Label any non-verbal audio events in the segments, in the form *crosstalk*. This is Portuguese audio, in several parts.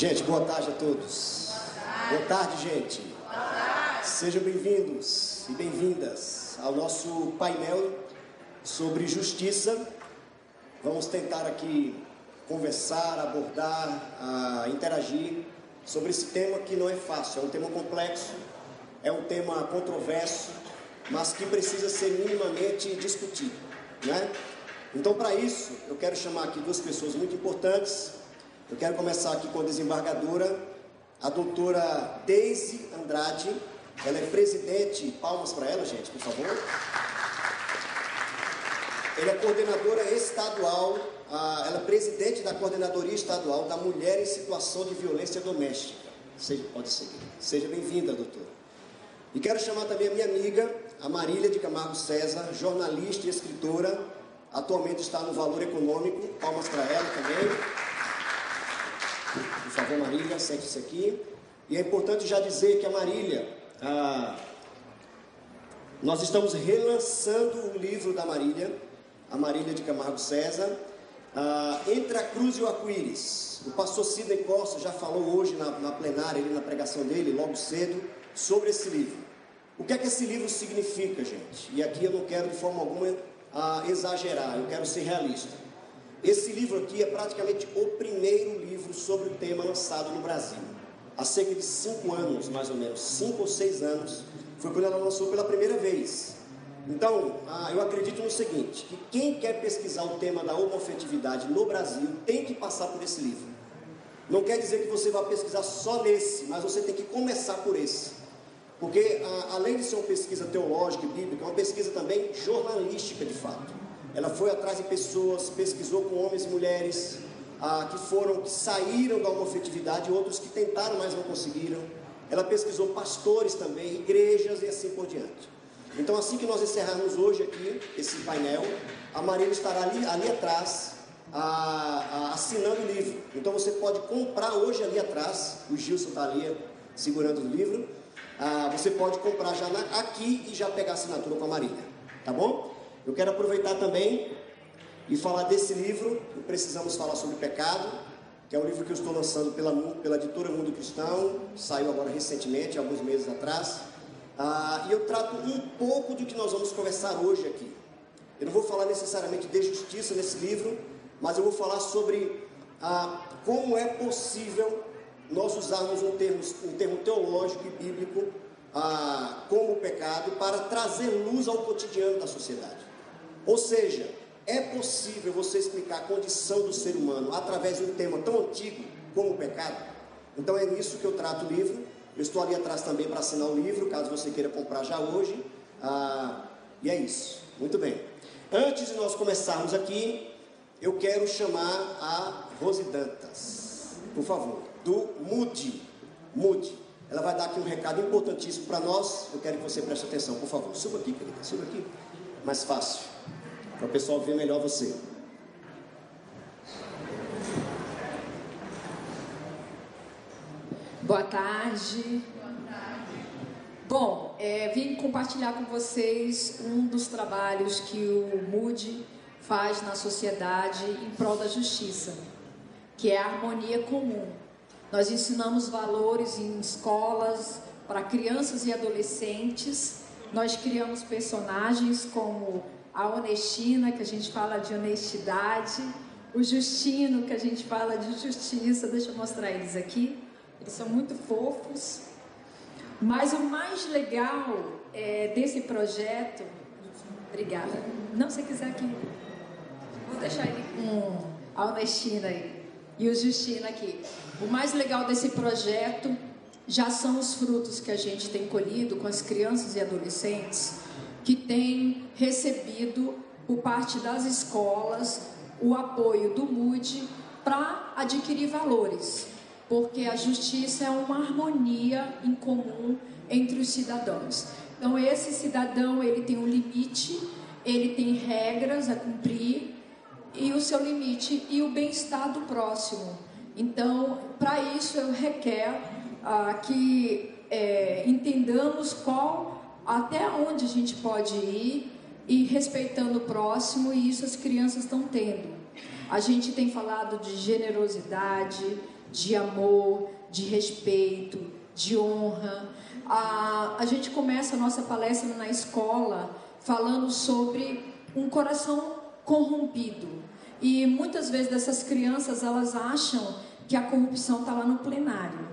Gente, boa tarde a todos. Boa tarde, gente. Sejam bem-vindos e bem-vindas ao nosso painel sobre justiça. Vamos tentar aqui conversar, abordar, interagir sobre esse tema que não é fácil, é um tema complexo, é um tema controverso, mas que precisa ser minimamente discutido, né? Então, para isso, eu quero chamar aqui duas pessoas muito importantes. Eu quero começar aqui com a desembargadora, a doutora Deise Andrade. Ela é presidente, palmas para ela, gente, por favor. Ela é coordenadora estadual, ela é presidente da coordenadoria estadual da Mulher em Situação de Violência Doméstica. Seja, pode seguir. Seja bem-vinda, doutora. E quero chamar também a minha amiga, a Marília de Camargo César, jornalista e escritora, atualmente está no Valor Econômico, palmas para ela também. Por favor, Marília, sente-se aqui. E é importante já dizer que a Marília, ah, nós estamos relançando o livro da Marília, a Marília de Camargo César, ah, Entre a Cruz e o Arco-Íris. O pastor Sidney Costa já falou hoje na, na plenária, na pregação dele, logo cedo, sobre esse livro. O que é que esse livro significa, gente? E aqui eu não quero de forma alguma ah, exagerar, eu quero ser realista. Esse livro aqui é praticamente o primeiro livro sobre o tema lançado no Brasil. Há cerca de cinco anos, mais ou menos, cinco ou seis anos, foi quando ela lançou pela primeira vez. Então, ah, eu acredito no seguinte: que quem quer pesquisar o tema da homofetividade no Brasil tem que passar por esse livro. Não quer dizer que você vai pesquisar só nesse, mas você tem que começar por esse. Porque, a, além de ser uma pesquisa teológica e bíblica, é uma pesquisa também jornalística de fato. Ela foi atrás de pessoas, pesquisou com homens e mulheres ah, que foram, que saíram da homofetividade, outros que tentaram, mas não conseguiram. Ela pesquisou pastores também, igrejas e assim por diante. Então, assim que nós encerrarmos hoje aqui esse painel, a Marília estará ali, ali atrás, a, a, assinando o livro. Então, você pode comprar hoje ali atrás, o Gilson está ali segurando o livro ah, você pode comprar já na, aqui e já pegar a assinatura com a Marília, tá bom? Eu quero aproveitar também e falar desse livro, Precisamos Falar sobre Pecado, que é um livro que eu estou lançando pela, pela editora Mundo Cristão, saiu agora recentemente, alguns meses atrás, ah, e eu trato um pouco do que nós vamos conversar hoje aqui. Eu não vou falar necessariamente de justiça nesse livro, mas eu vou falar sobre ah, como é possível nós usarmos um termo, um termo teológico e bíblico ah, como pecado para trazer luz ao cotidiano da sociedade. Ou seja, é possível você explicar a condição do ser humano através de um tema tão antigo como o pecado? Então é nisso que eu trato o livro. Eu estou ali atrás também para assinar o livro, caso você queira comprar já hoje. Ah, e é isso. Muito bem. Antes de nós começarmos aqui, eu quero chamar a Rose Dantas. Por favor do Mude. Mude. Ela vai dar aqui um recado importantíssimo para nós. Eu quero que você preste atenção, por favor. Suba aqui, querida. Suba aqui. Mais fácil. Para o pessoal ver melhor você. Boa tarde. Bom, é, vim compartilhar com vocês um dos trabalhos que o MUD faz na sociedade em prol da justiça, que é a harmonia comum. Nós ensinamos valores em escolas para crianças e adolescentes. Nós criamos personagens como a Honestina, que a gente fala de honestidade, o Justino, que a gente fala de justiça. Deixa eu mostrar eles aqui. Eles são muito fofos. Mas o mais legal é, desse projeto. Obrigada. Não, se quiser aqui. Vou deixar ele com a Honestina aí e o Justino aqui. O mais legal desse projeto já são os frutos que a gente tem colhido com as crianças e adolescentes que têm recebido por parte das escolas o apoio do MUD para adquirir valores, porque a justiça é uma harmonia em comum entre os cidadãos. Então esse cidadão ele tem um limite, ele tem regras a cumprir e o seu limite e o bem-estar do próximo. Então, para isso, eu requer ah, que é, entendamos qual, até onde a gente pode ir e respeitando o próximo, e isso as crianças estão tendo. A gente tem falado de generosidade, de amor, de respeito, de honra. A, a gente começa a nossa palestra na escola falando sobre um coração corrompido. E muitas vezes dessas crianças elas acham que a corrupção está lá no plenário.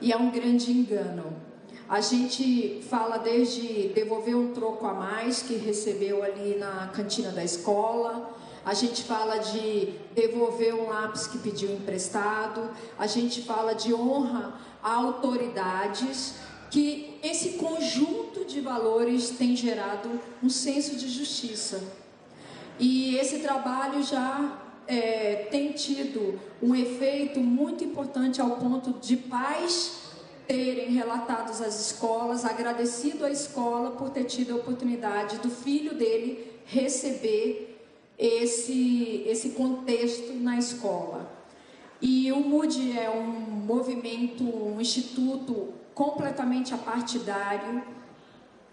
E é um grande engano. A gente fala desde devolver um troco a mais que recebeu ali na cantina da escola. A gente fala de devolver um lápis que pediu emprestado. A gente fala de honra a autoridades. Que esse conjunto de valores tem gerado um senso de justiça. E esse trabalho já é, tem tido um efeito muito importante ao ponto de pais terem relatados às escolas, agradecido à escola por ter tido a oportunidade do filho dele receber esse, esse contexto na escola. E o MUD é um movimento, um instituto completamente apartidário,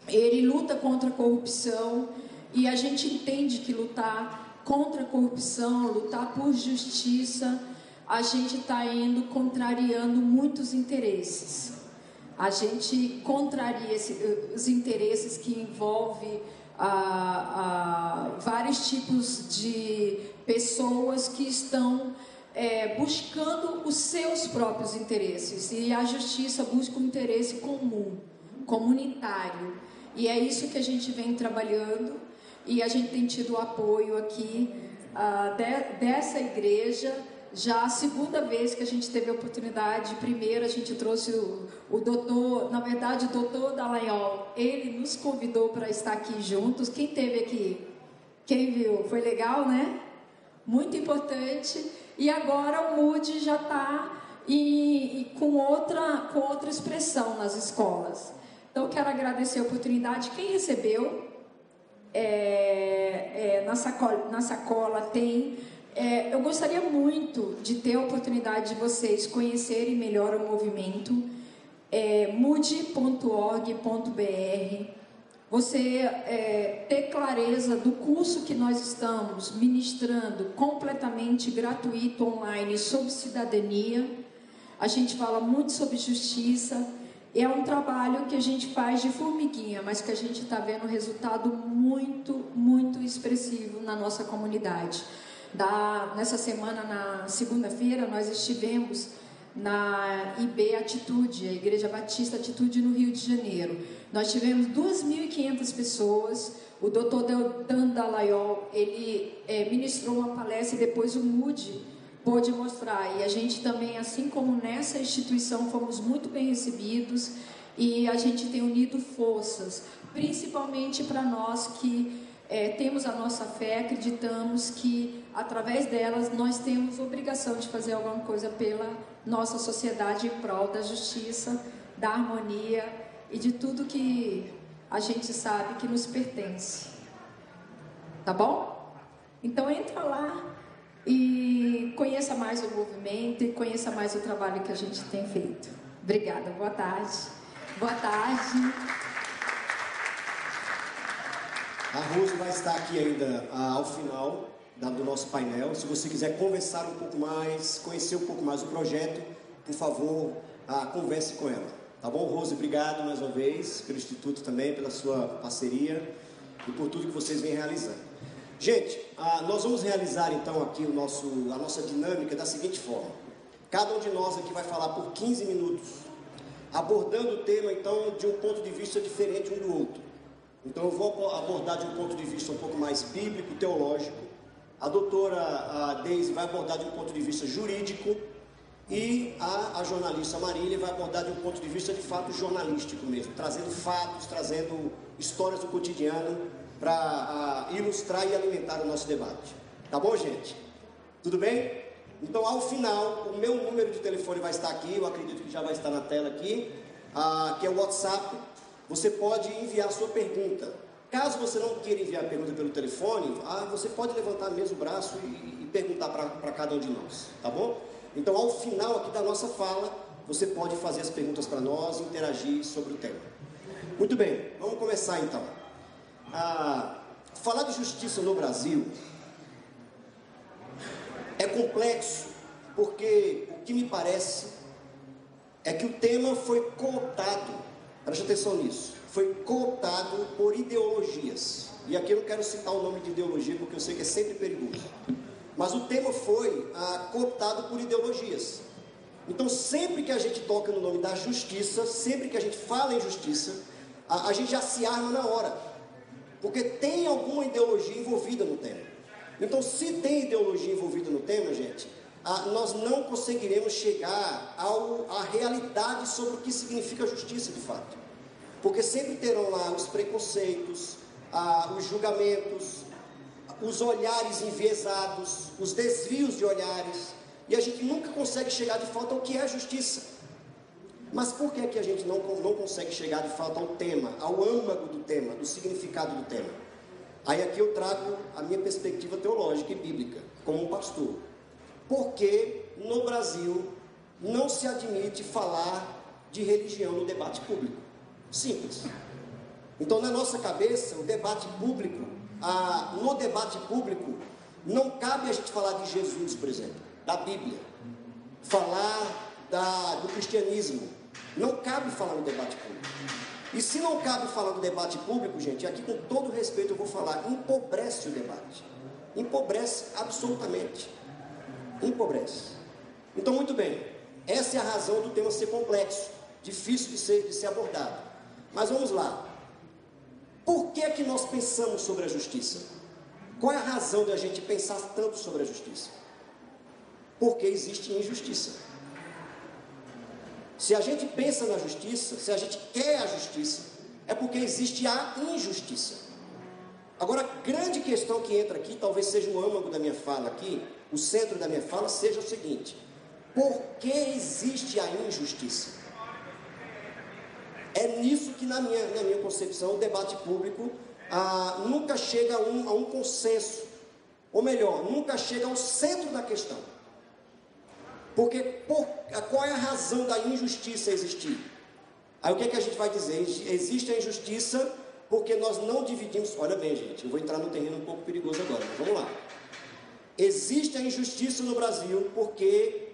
ele luta contra a corrupção e a gente entende que lutar contra a corrupção, lutar por justiça, a gente está indo contrariando muitos interesses. A gente contraria esse, os interesses que envolvem ah, ah, vários tipos de pessoas que estão é, buscando os seus próprios interesses. E a justiça busca um interesse comum, comunitário. E é isso que a gente vem trabalhando e a gente tem tido o apoio aqui ah, de, dessa igreja já a segunda vez que a gente teve a oportunidade, primeiro a gente trouxe o, o doutor, na verdade o doutor Dallagnol, ele nos convidou para estar aqui juntos. Quem teve aqui? Quem viu? Foi legal, né? Muito importante. E agora o MUD já está com, outra, com outra expressão nas escolas. Então, quero agradecer a oportunidade. Quem recebeu, é, é, na, sacola, na sacola tem é, eu gostaria muito de ter a oportunidade de vocês conhecerem melhor o movimento é, mude.org.br. Você é, ter clareza do curso que nós estamos ministrando completamente gratuito online sobre cidadania. A gente fala muito sobre justiça. É um trabalho que a gente faz de formiguinha, mas que a gente está vendo resultado muito, muito expressivo na nossa comunidade. Da, nessa semana, na segunda-feira, nós estivemos na IB Atitude, a Igreja Batista Atitude no Rio de Janeiro. Nós tivemos 2.500 pessoas. O doutor Dan Dalayol, ele é, ministrou uma palestra e depois o MUD pôde mostrar. E a gente também, assim como nessa instituição, fomos muito bem recebidos e a gente tem unido forças, principalmente para nós que é, temos a nossa fé, acreditamos que através delas nós temos obrigação de fazer alguma coisa pela nossa sociedade em prol da justiça, da harmonia e de tudo que a gente sabe que nos pertence. Tá bom? Então entra lá e conheça mais o movimento e conheça mais o trabalho que a gente tem feito. Obrigada, boa tarde. Boa tarde. A Rose vai estar aqui ainda ah, ao final do nosso painel. Se você quiser conversar um pouco mais, conhecer um pouco mais o projeto, por favor, ah, converse com ela. Tá bom, Rose? Obrigado mais uma vez pelo Instituto também, pela sua parceria e por tudo que vocês vêm realizando. Gente, ah, nós vamos realizar então aqui o nosso, a nossa dinâmica da seguinte forma. Cada um de nós aqui vai falar por 15 minutos, abordando o tema então de um ponto de vista diferente um do outro. Então eu vou abordar de um ponto de vista um pouco mais bíblico, teológico. A doutora a Deise vai abordar de um ponto de vista jurídico. E a, a jornalista Marília vai abordar de um ponto de vista de fato jornalístico mesmo, trazendo fatos, trazendo histórias do cotidiano para ilustrar e alimentar o nosso debate. Tá bom, gente? Tudo bem? Então, ao final, o meu número de telefone vai estar aqui, eu acredito que já vai estar na tela aqui, ah, que é o WhatsApp você pode enviar sua pergunta. Caso você não queira enviar a pergunta pelo telefone, ah, você pode levantar mesmo o braço e, e perguntar para cada um de nós, tá bom? Então, ao final aqui da nossa fala, você pode fazer as perguntas para nós interagir sobre o tema. Muito bem, vamos começar então. Ah, falar de justiça no Brasil é complexo porque o que me parece é que o tema foi cooptado, preste atenção nisso, foi cooptado por ideologias. E aqui eu não quero citar o nome de ideologia, porque eu sei que é sempre perigoso. Mas o tema foi ah, cooptado por ideologias. Então, sempre que a gente toca no nome da justiça, sempre que a gente fala em justiça, a, a gente já se arma na hora. Porque tem alguma ideologia envolvida no tema. Então, se tem ideologia envolvida no tema, gente, ah, nós não conseguiremos chegar ao, à realidade sobre o que significa justiça de fato. Porque sempre terão lá os preconceitos, ah, os julgamentos, os olhares enviesados, os desvios de olhares, e a gente nunca consegue chegar de fato ao que é justiça. Mas por que, que a gente não, não consegue chegar de fato ao tema, ao âmago do tema, do significado do tema? Aí aqui eu trago a minha perspectiva teológica e bíblica, como pastor. Porque no Brasil não se admite falar de religião no debate público. Simples. Então, na nossa cabeça, o debate público, a, no debate público, não cabe a gente falar de Jesus, por exemplo, da Bíblia, falar da, do cristianismo. Não cabe falar no debate público. E se não cabe falar no debate público, gente, aqui com todo respeito eu vou falar, empobrece o debate. Empobrece absolutamente. Empobrece. Então, muito bem, essa é a razão do tema ser complexo, difícil de ser, de ser abordado. Mas vamos lá. Por que é que nós pensamos sobre a justiça? Qual é a razão de a gente pensar tanto sobre a justiça? Porque existe injustiça. Se a gente pensa na justiça, se a gente quer a justiça, é porque existe a injustiça. Agora, a grande questão que entra aqui, talvez seja o âmago da minha fala aqui, o centro da minha fala, seja o seguinte: por que existe a injustiça? É nisso que, na minha, na minha concepção, o debate público ah, nunca chega a um, a um consenso. Ou melhor, nunca chega ao centro da questão. Porque por, qual é a razão da injustiça existir? Aí o que, é que a gente vai dizer? Existe a injustiça porque nós não dividimos. Olha bem, gente, eu vou entrar no terreno um pouco perigoso agora, mas vamos lá. Existe a injustiça no Brasil porque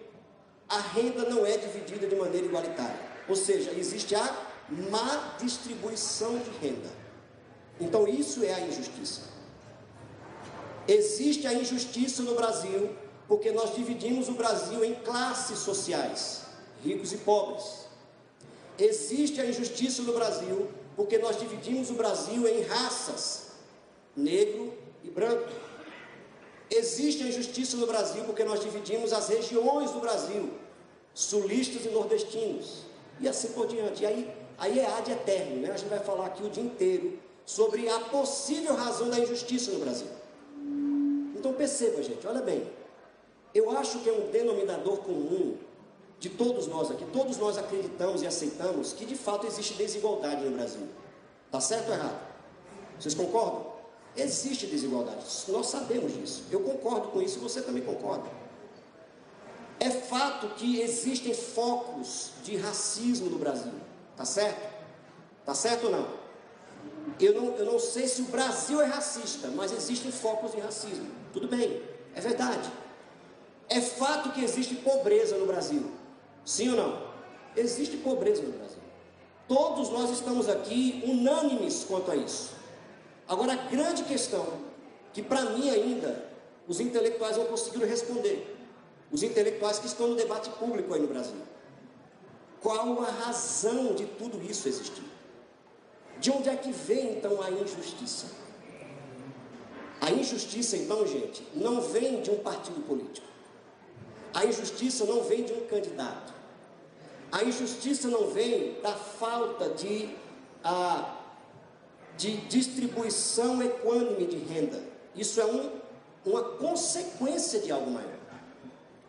a renda não é dividida de maneira igualitária. Ou seja, existe a má distribuição de renda. Então, isso é a injustiça. Existe a injustiça no Brasil porque nós dividimos o Brasil em classes sociais, ricos e pobres. Existe a injustiça no Brasil porque nós dividimos o Brasil em raças, negro e branco. Existe a injustiça no Brasil porque nós dividimos as regiões do Brasil, sulistas e nordestinos, e assim por diante. E aí Aí é ad eterno, né? A gente vai falar aqui o dia inteiro sobre a possível razão da injustiça no Brasil. Então perceba, gente, olha bem. Eu acho que é um denominador comum de todos nós aqui, todos nós acreditamos e aceitamos que de fato existe desigualdade no Brasil. Tá certo ou errado? Vocês concordam? Existe desigualdade, nós sabemos disso. Eu concordo com isso você também concorda. É fato que existem focos de racismo no Brasil. Tá certo? Tá certo ou não? Eu não, eu não sei se o Brasil é racista, mas existem focos de racismo. Tudo bem, é verdade. É fato que existe pobreza no Brasil. Sim ou não? Existe pobreza no Brasil. Todos nós estamos aqui unânimes quanto a isso. Agora, a grande questão, que para mim ainda os intelectuais não conseguiram responder, os intelectuais que estão no debate público aí no Brasil. Qual a razão de tudo isso existir? De onde é que vem então a injustiça? A injustiça, então, gente, não vem de um partido político. A injustiça não vem de um candidato. A injustiça não vem da falta de, a, de distribuição equânime de renda. Isso é um, uma consequência de algo maior.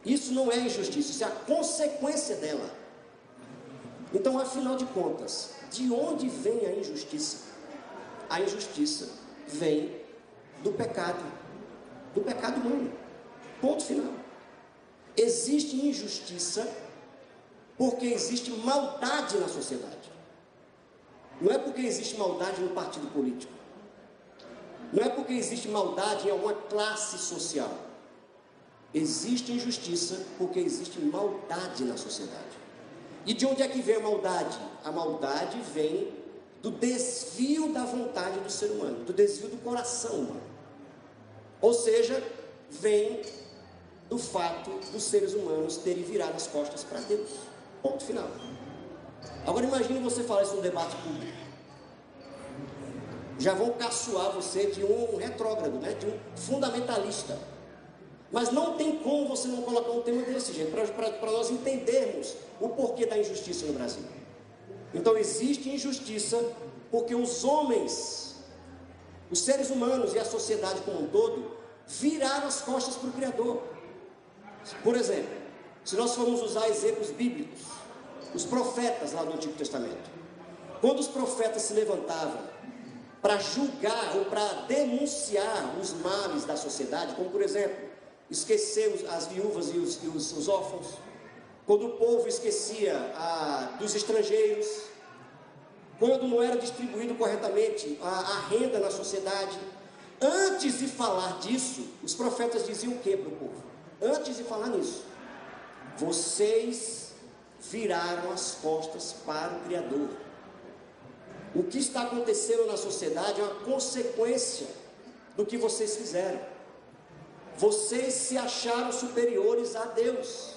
Isso não é injustiça, isso é a consequência dela. Então, afinal de contas, de onde vem a injustiça? A injustiça vem do pecado, do pecado humano. Ponto final. Existe injustiça porque existe maldade na sociedade. Não é porque existe maldade no partido político. Não é porque existe maldade em alguma classe social. Existe injustiça porque existe maldade na sociedade. E de onde é que vem a maldade? A maldade vem do desvio da vontade do ser humano, do desvio do coração humano. Ou seja, vem do fato dos seres humanos terem virado as costas para Deus. Ponto final. Agora imagine você falar isso num debate público. Já vão caçoar você de um retrógrado, né? de um fundamentalista. Mas não tem como você não colocar um tema desse, gente, para nós entendermos o porquê da injustiça no Brasil. Então existe injustiça porque os homens, os seres humanos e a sociedade como um todo viraram as costas para o Criador. Por exemplo, se nós formos usar exemplos bíblicos, os profetas lá do Antigo Testamento, quando os profetas se levantavam para julgar ou para denunciar os males da sociedade, como por exemplo, esquecer as viúvas e os, e os, os órfãos, quando o povo esquecia a, dos estrangeiros, quando não era distribuído corretamente a, a renda na sociedade. Antes de falar disso, os profetas diziam o que para o povo? Antes de falar nisso, vocês viraram as costas para o Criador. O que está acontecendo na sociedade é uma consequência do que vocês fizeram. Vocês se acharam superiores a Deus.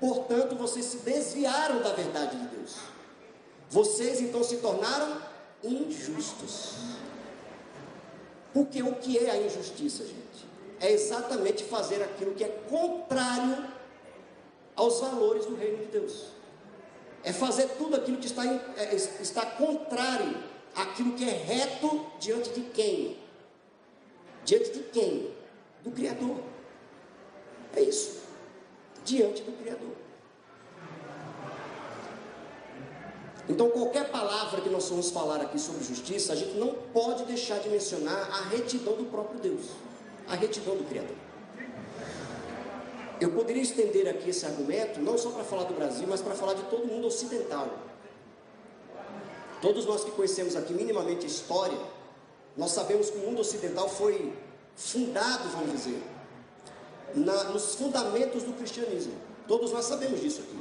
Portanto, vocês se desviaram da verdade de Deus. Vocês então se tornaram injustos. Porque o que é a injustiça, gente? É exatamente fazer aquilo que é contrário aos valores do reino de Deus. É fazer tudo aquilo que está, é, está contrário àquilo que é reto diante de quem? Diante de quem? Do Criador. É isso. Diante do Criador. Então, qualquer palavra que nós vamos falar aqui sobre justiça, a gente não pode deixar de mencionar a retidão do próprio Deus, a retidão do Criador. Eu poderia estender aqui esse argumento, não só para falar do Brasil, mas para falar de todo mundo ocidental. Todos nós que conhecemos aqui minimamente a história, nós sabemos que o mundo ocidental foi fundado, vamos dizer, na, nos fundamentos do cristianismo. Todos nós sabemos disso aqui.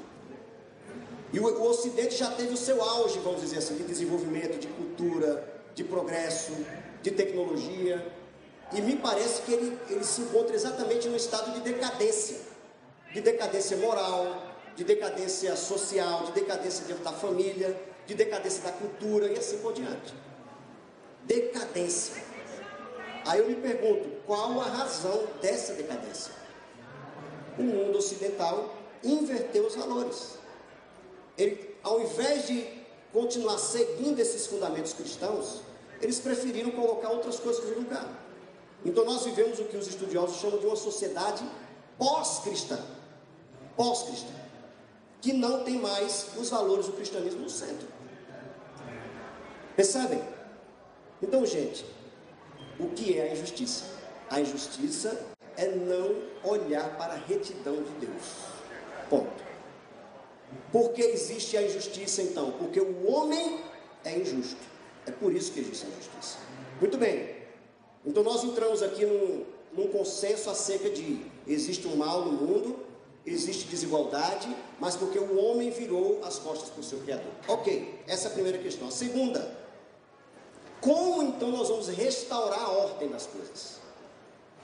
E o, o Ocidente já teve o seu auge, vamos dizer assim, de desenvolvimento, de cultura, de progresso, de tecnologia. E me parece que ele, ele se encontra exatamente no estado de decadência de decadência moral, de decadência social, de decadência dentro da família, de decadência da cultura e assim por diante. Decadência. Aí eu me pergunto, qual a razão dessa decadência? O mundo ocidental inverteu os valores. Ele, ao invés de continuar seguindo esses fundamentos cristãos, eles preferiram colocar outras coisas no lugar. Então nós vivemos o que os estudiosos chamam de uma sociedade pós-cristã. Pós-cristã. Que não tem mais os valores do cristianismo no centro. Percebem? Então, gente, o que é a injustiça? A injustiça é não olhar para a retidão de Deus. Ponto. Por que existe a injustiça então? Porque o homem é injusto. É por isso que existe a injustiça. Muito bem. Então nós entramos aqui num, num consenso acerca de existe um mal no mundo, existe desigualdade, mas porque o homem virou as costas para o seu Criador. Ok, essa é a primeira questão. A segunda, como então nós vamos restaurar a ordem das coisas?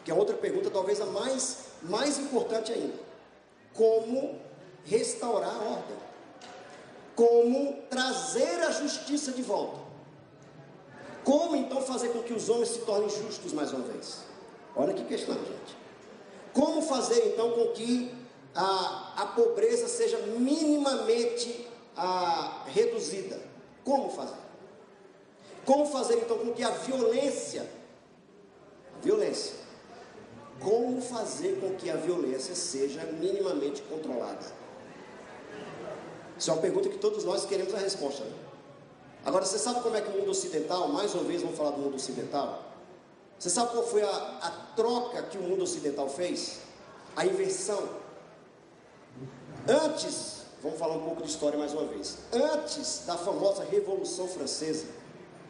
Que é outra pergunta, talvez a mais, mais importante ainda. Como restaurar a ordem? Como trazer a justiça de volta? Como então fazer com que os homens se tornem justos mais uma vez? Olha que questão, gente. Como fazer então com que a, a pobreza seja minimamente a, reduzida? Como fazer? Como fazer então com que a violência, a violência, como fazer com que a violência seja minimamente controlada? Isso é uma pergunta que todos nós queremos a resposta. Né? Agora, você sabe como é que o mundo ocidental, mais uma vez vamos falar do mundo ocidental? Você sabe qual foi a, a troca que o mundo ocidental fez? A inversão. Antes, vamos falar um pouco de história mais uma vez. Antes da famosa Revolução Francesa,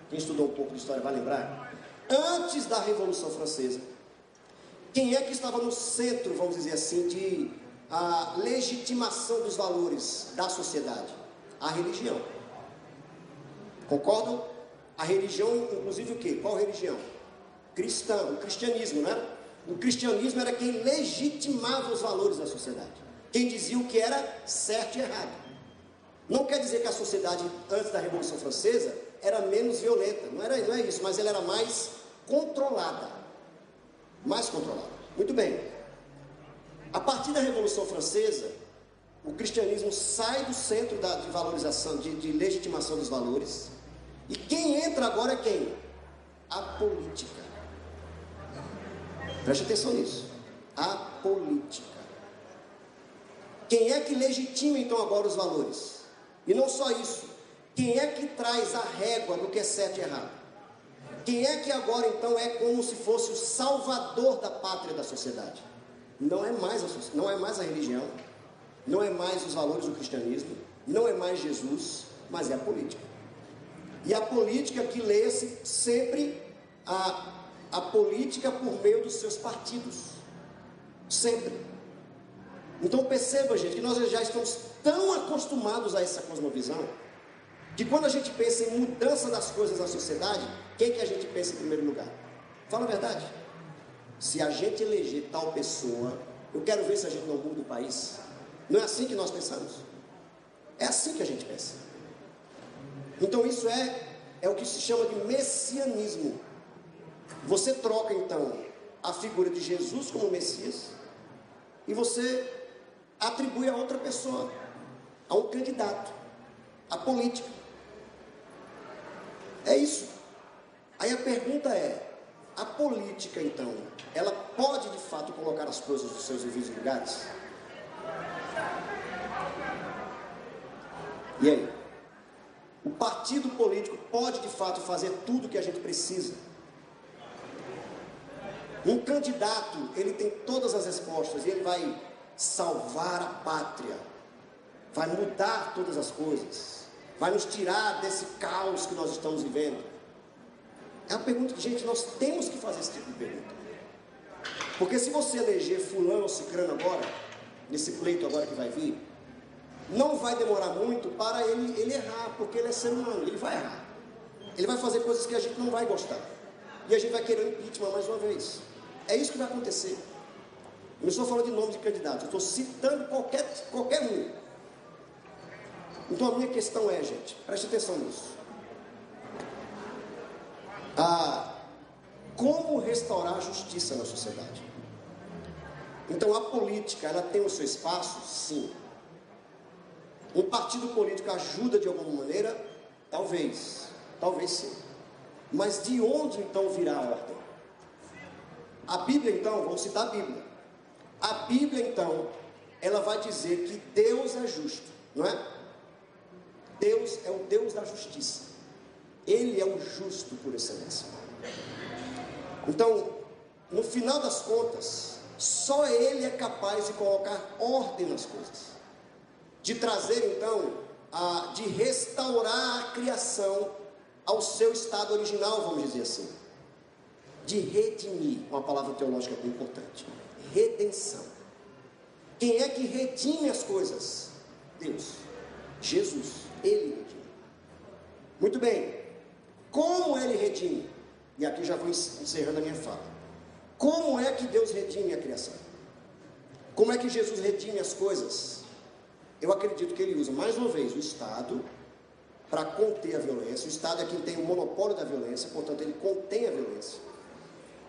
quem estudou um pouco de história vai lembrar. Antes da Revolução Francesa, quem é que estava no centro, vamos dizer assim, de a legitimação dos valores da sociedade? A religião. Concordam? A religião, inclusive o quê? Qual religião? Cristã, o cristianismo, né? O cristianismo era quem legitimava os valores da sociedade. Quem dizia o que era certo e errado. Não quer dizer que a sociedade antes da Revolução Francesa era menos violenta, não, era, não é isso, mas ela era mais controlada. Mais controlada. Muito bem. A partir da Revolução Francesa, o cristianismo sai do centro da, de valorização, de, de legitimação dos valores. E quem entra agora é quem? A política. Preste atenção nisso. A política. Quem é que legitima então agora os valores? E não só isso. Quem é que traz a régua do que é certo e errado? Quem é que agora então é como se fosse o salvador da pátria da sociedade? Não é mais a, não é mais a religião, não é mais os valores do cristianismo, não é mais Jesus, mas é a política. E a política que lê-se sempre a, a política por meio dos seus partidos. Sempre. Então perceba, gente, que nós já estamos tão acostumados a essa cosmovisão que quando a gente pensa em mudança das coisas na sociedade, quem que a gente pensa em primeiro lugar? Fala a verdade. Se a gente eleger tal pessoa, eu quero ver se a gente não muda o país. Não é assim que nós pensamos. É assim que a gente pensa. Então isso é, é o que se chama de messianismo. Você troca então a figura de Jesus como Messias e você atribui a outra pessoa, a um candidato, a política. É isso. Aí a pergunta é: a política então, ela pode de fato colocar as coisas nos seus devidos lugares? E aí? O partido político pode de fato fazer tudo o que a gente precisa? Um candidato, ele tem todas as respostas e ele vai salvar a pátria, vai mudar todas as coisas, vai nos tirar desse caos que nós estamos vivendo. É uma pergunta que, gente, nós temos que fazer esse tipo de pergunta. Porque se você eleger fulano ou cicrano agora, nesse pleito agora que vai vir, não vai demorar muito para ele, ele errar, porque ele é ser humano, ele vai errar. Ele vai fazer coisas que a gente não vai gostar. E a gente vai querer o impeachment mais uma vez. É isso que vai acontecer. Eu não estou falando de nome de candidato, eu estou citando qualquer, qualquer um. Então a minha questão é, gente, preste atenção nisso. Ah, como restaurar a justiça na sociedade? Então a política, ela tem o seu espaço? Sim. Um partido político ajuda de alguma maneira? Talvez. Talvez sim. Mas de onde então virá a ordem? A Bíblia, então, vamos citar a Bíblia. A Bíblia, então, ela vai dizer que Deus é justo, não é? Deus é o Deus da justiça. Ele é o justo por excelência. Então, no final das contas, só Ele é capaz de colocar ordem nas coisas, de trazer então, a, de restaurar a criação ao seu estado original, vamos dizer assim de redimir, uma palavra teológica muito importante. Redenção. Quem é que redime as coisas? Deus. Jesus. Ele redime. Muito bem. Como ele redime? E aqui já vou encerrando a minha fala. Como é que Deus redime a criação? Como é que Jesus redime as coisas? Eu acredito que ele usa, mais uma vez, o Estado para conter a violência. O Estado é quem tem o monopólio da violência, portanto, ele contém a violência.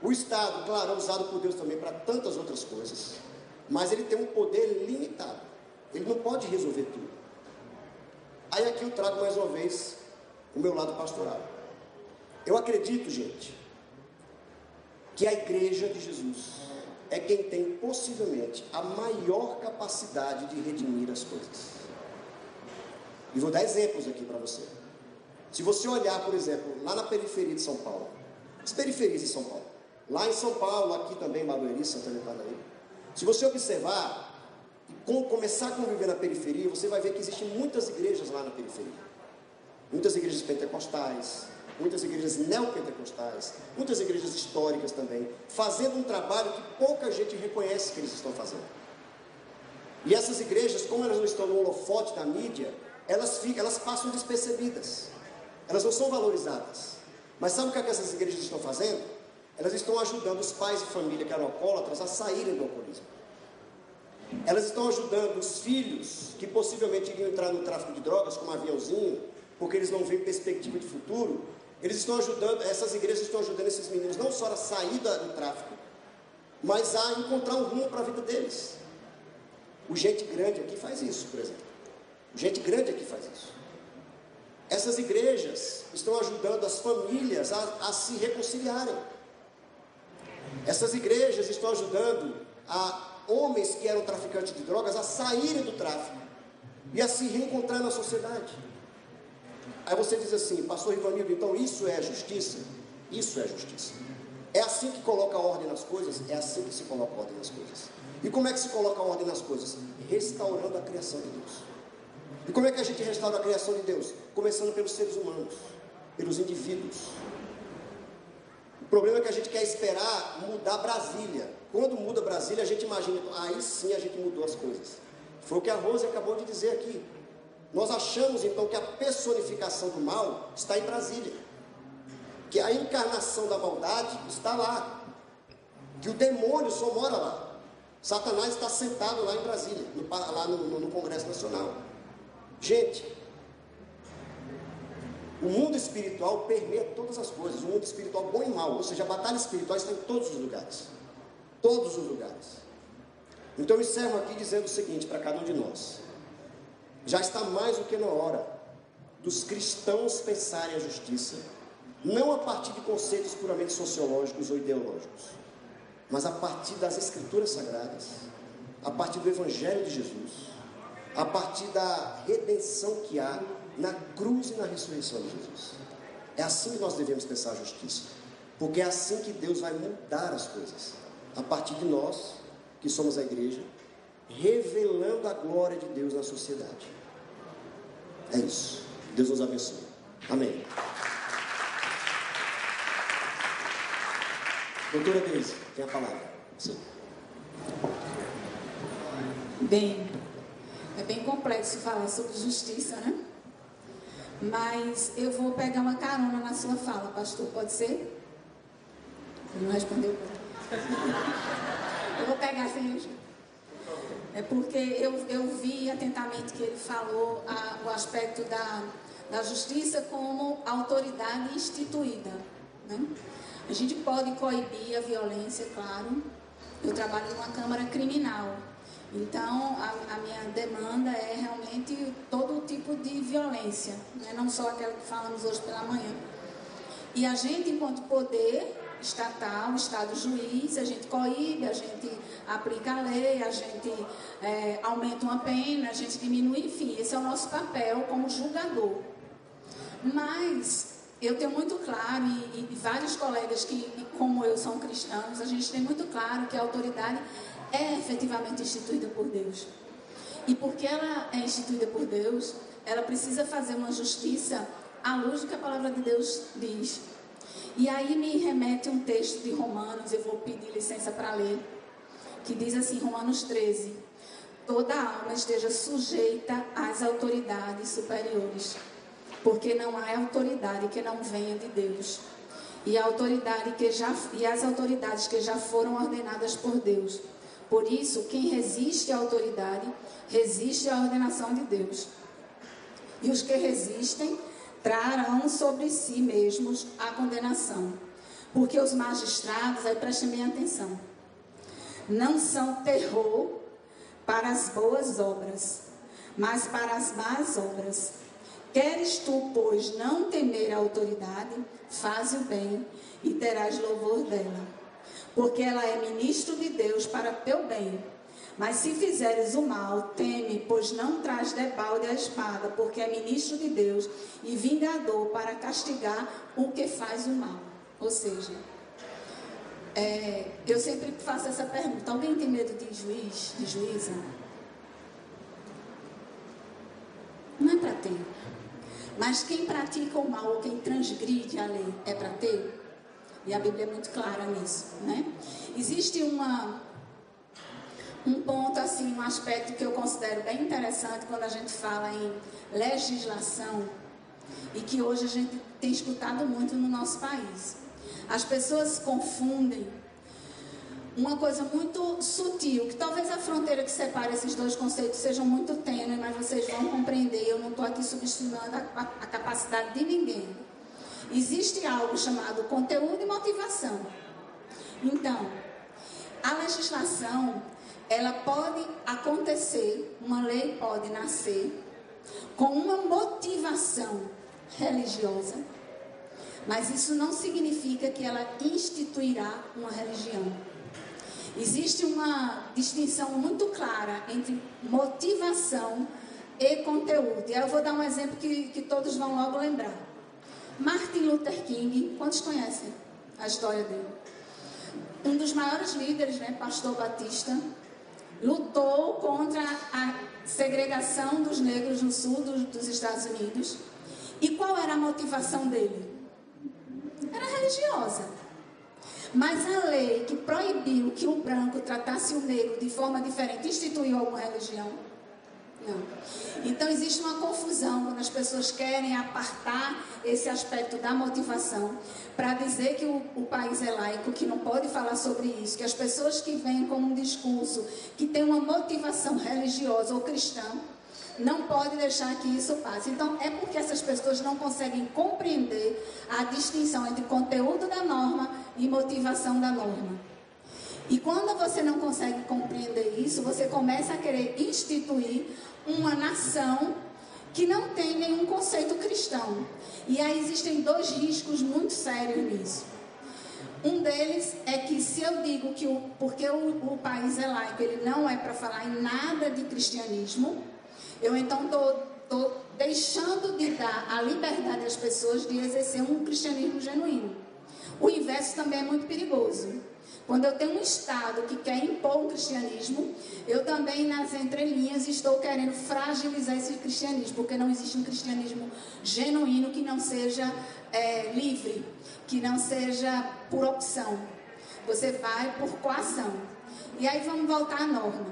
O Estado, claro, é usado por Deus também para tantas outras coisas, mas ele tem um poder limitado. Ele não pode resolver tudo. Aí aqui eu trago mais uma vez o meu lado pastoral. Eu acredito, gente, que a igreja de Jesus é quem tem possivelmente a maior capacidade de redimir as coisas. E vou dar exemplos aqui para você. Se você olhar, por exemplo, lá na periferia de São Paulo, as periferias de São Paulo, Lá em São Paulo, aqui também, Barueri, Santana e Paranaíba. Se você observar e começar a conviver na periferia, você vai ver que existem muitas igrejas lá na periferia. Muitas igrejas pentecostais, muitas igrejas neopentecostais, muitas igrejas históricas também, fazendo um trabalho que pouca gente reconhece que eles estão fazendo. E essas igrejas, como elas não estão no holofote da mídia, elas, ficam, elas passam despercebidas, elas não são valorizadas. Mas sabe o que, é que essas igrejas estão fazendo? Elas estão ajudando os pais de família que eram alcoólatras a saírem do alcoolismo. Elas estão ajudando os filhos que possivelmente iriam entrar no tráfico de drogas, como aviãozinho, porque eles não veem perspectiva de futuro. Eles estão ajudando, essas igrejas estão ajudando esses meninos não só a sair do tráfico, mas a encontrar um rumo para a vida deles. O gente grande aqui faz isso, por exemplo. O gente grande aqui faz isso. Essas igrejas estão ajudando as famílias a, a se reconciliarem. Essas igrejas estão ajudando a homens que eram traficantes de drogas a saírem do tráfico e a se reencontrar na sociedade. Aí você diz assim, pastor Ivanildo, então isso é justiça? Isso é justiça. É assim que coloca ordem nas coisas? É assim que se coloca ordem nas coisas. E como é que se coloca ordem nas coisas? Restaurando a criação de Deus. E como é que a gente restaura a criação de Deus? Começando pelos seres humanos, pelos indivíduos. Problema é que a gente quer esperar mudar Brasília. Quando muda Brasília, a gente imagina, aí sim a gente mudou as coisas. Foi o que a Rose acabou de dizer aqui. Nós achamos então que a personificação do mal está em Brasília, que a encarnação da maldade está lá, que o demônio só mora lá. Satanás está sentado lá em Brasília, no, lá no, no Congresso Nacional. Gente, o mundo espiritual permeia todas as coisas, o mundo espiritual bom e mal, ou seja, a batalha espiritual está em todos os lugares. Todos os lugares. Então eu encerro aqui dizendo o seguinte para cada um de nós. Já está mais do que na hora dos cristãos pensarem a justiça, não a partir de conceitos puramente sociológicos ou ideológicos, mas a partir das escrituras sagradas, a partir do evangelho de Jesus, a partir da redenção que há na cruz e na ressurreição de Jesus. É assim que nós devemos pensar a justiça, porque é assim que Deus vai mudar as coisas, a partir de nós, que somos a igreja, revelando a glória de Deus na sociedade. É isso. Deus nos abençoe. Amém. Doutora Deise, tem a palavra. Sim. Bem, é bem complexo falar sobre justiça, né? Mas eu vou pegar uma carona na sua fala, pastor, pode ser? Ele não respondeu. Eu vou pegar sem é porque eu, eu vi atentamente que ele falou a, o aspecto da, da justiça como autoridade instituída. Né? A gente pode coibir a violência, claro. Eu trabalho numa Câmara Criminal. Então, a, a minha demanda é realmente todo tipo de violência, né? não só aquela que falamos hoje pela manhã. E a gente, enquanto poder, estatal, Estado juiz, a gente coíbe, a gente aplica a lei, a gente é, aumenta uma pena, a gente diminui, enfim, esse é o nosso papel como julgador. Mas eu tenho muito claro, e, e vários colegas que, como eu, são cristãos, a gente tem muito claro que a autoridade é efetivamente instituída por Deus. E porque ela é instituída por Deus, ela precisa fazer uma justiça à luz do que a palavra de Deus diz. E aí me remete um texto de Romanos, eu vou pedir licença para ler, que diz assim, Romanos 13: Toda alma esteja sujeita às autoridades superiores, porque não há autoridade que não venha de Deus. E autoridade que já e as autoridades que já foram ordenadas por Deus. Por isso, quem resiste à autoridade, resiste à ordenação de Deus. E os que resistem trarão sobre si mesmos a condenação. Porque os magistrados, aí prestem bem atenção, não são terror para as boas obras, mas para as más obras. Queres tu, pois, não temer a autoridade, faz o bem e terás louvor dela, porque ela é ministro de Deus para teu bem mas se fizeres o mal, teme, pois não traz debalde a espada, porque é ministro de Deus e vingador para castigar o que faz o mal. Ou seja, é, eu sempre faço essa pergunta: alguém tem medo de juiz, de juíza? Não é para ter. Mas quem pratica o mal ou quem transgride a lei é para ter? E a Bíblia é muito clara nisso, né? Existe uma um ponto assim, um aspecto que eu considero bem interessante quando a gente fala em legislação e que hoje a gente tem escutado muito no nosso país. As pessoas confundem uma coisa muito sutil, que talvez a fronteira que separa esses dois conceitos seja muito tênue, mas vocês vão compreender. Eu não estou aqui subestimando a, a, a capacidade de ninguém. Existe algo chamado conteúdo e motivação. Então, a legislação, ela pode acontecer, uma lei pode nascer com uma motivação religiosa, mas isso não significa que ela instituirá uma religião. Existe uma distinção muito clara entre motivação e conteúdo. E aí eu vou dar um exemplo que, que todos vão logo lembrar. Martin Luther King, quantos conhecem a história dele? Um dos maiores líderes, né, pastor batista, lutou contra a segregação dos negros no sul dos, dos Estados Unidos. E qual era a motivação dele? Era religiosa. Mas a lei que proibiu que o branco tratasse o negro de forma diferente instituiu alguma religião? Não. Então existe uma confusão quando as pessoas querem apartar esse aspecto da motivação para dizer que o, o, país é laico, que não pode falar sobre isso, que as pessoas que vêm com um discurso que tem uma motivação religiosa ou cristã não pode deixar que isso passe. Então, é porque essas pessoas não conseguem compreender a distinção entre conteúdo da norma e motivação da norma. E quando você não consegue compreender isso, você começa a querer instituir uma nação que não tem nenhum conceito cristão. E aí existem dois riscos muito sérios nisso. Um deles é que se eu digo que o, porque o, o país é laico, ele não é para falar em nada de cristianismo, eu então estou deixando de dar a liberdade às pessoas de exercer um cristianismo genuíno. O inverso também é muito perigoso. Quando eu tenho um Estado que quer impor um cristianismo, eu também, nas entrelinhas, estou querendo fragilizar esse cristianismo, porque não existe um cristianismo genuíno que não seja é, livre, que não seja por opção. Você vai por coação. E aí vamos voltar à norma.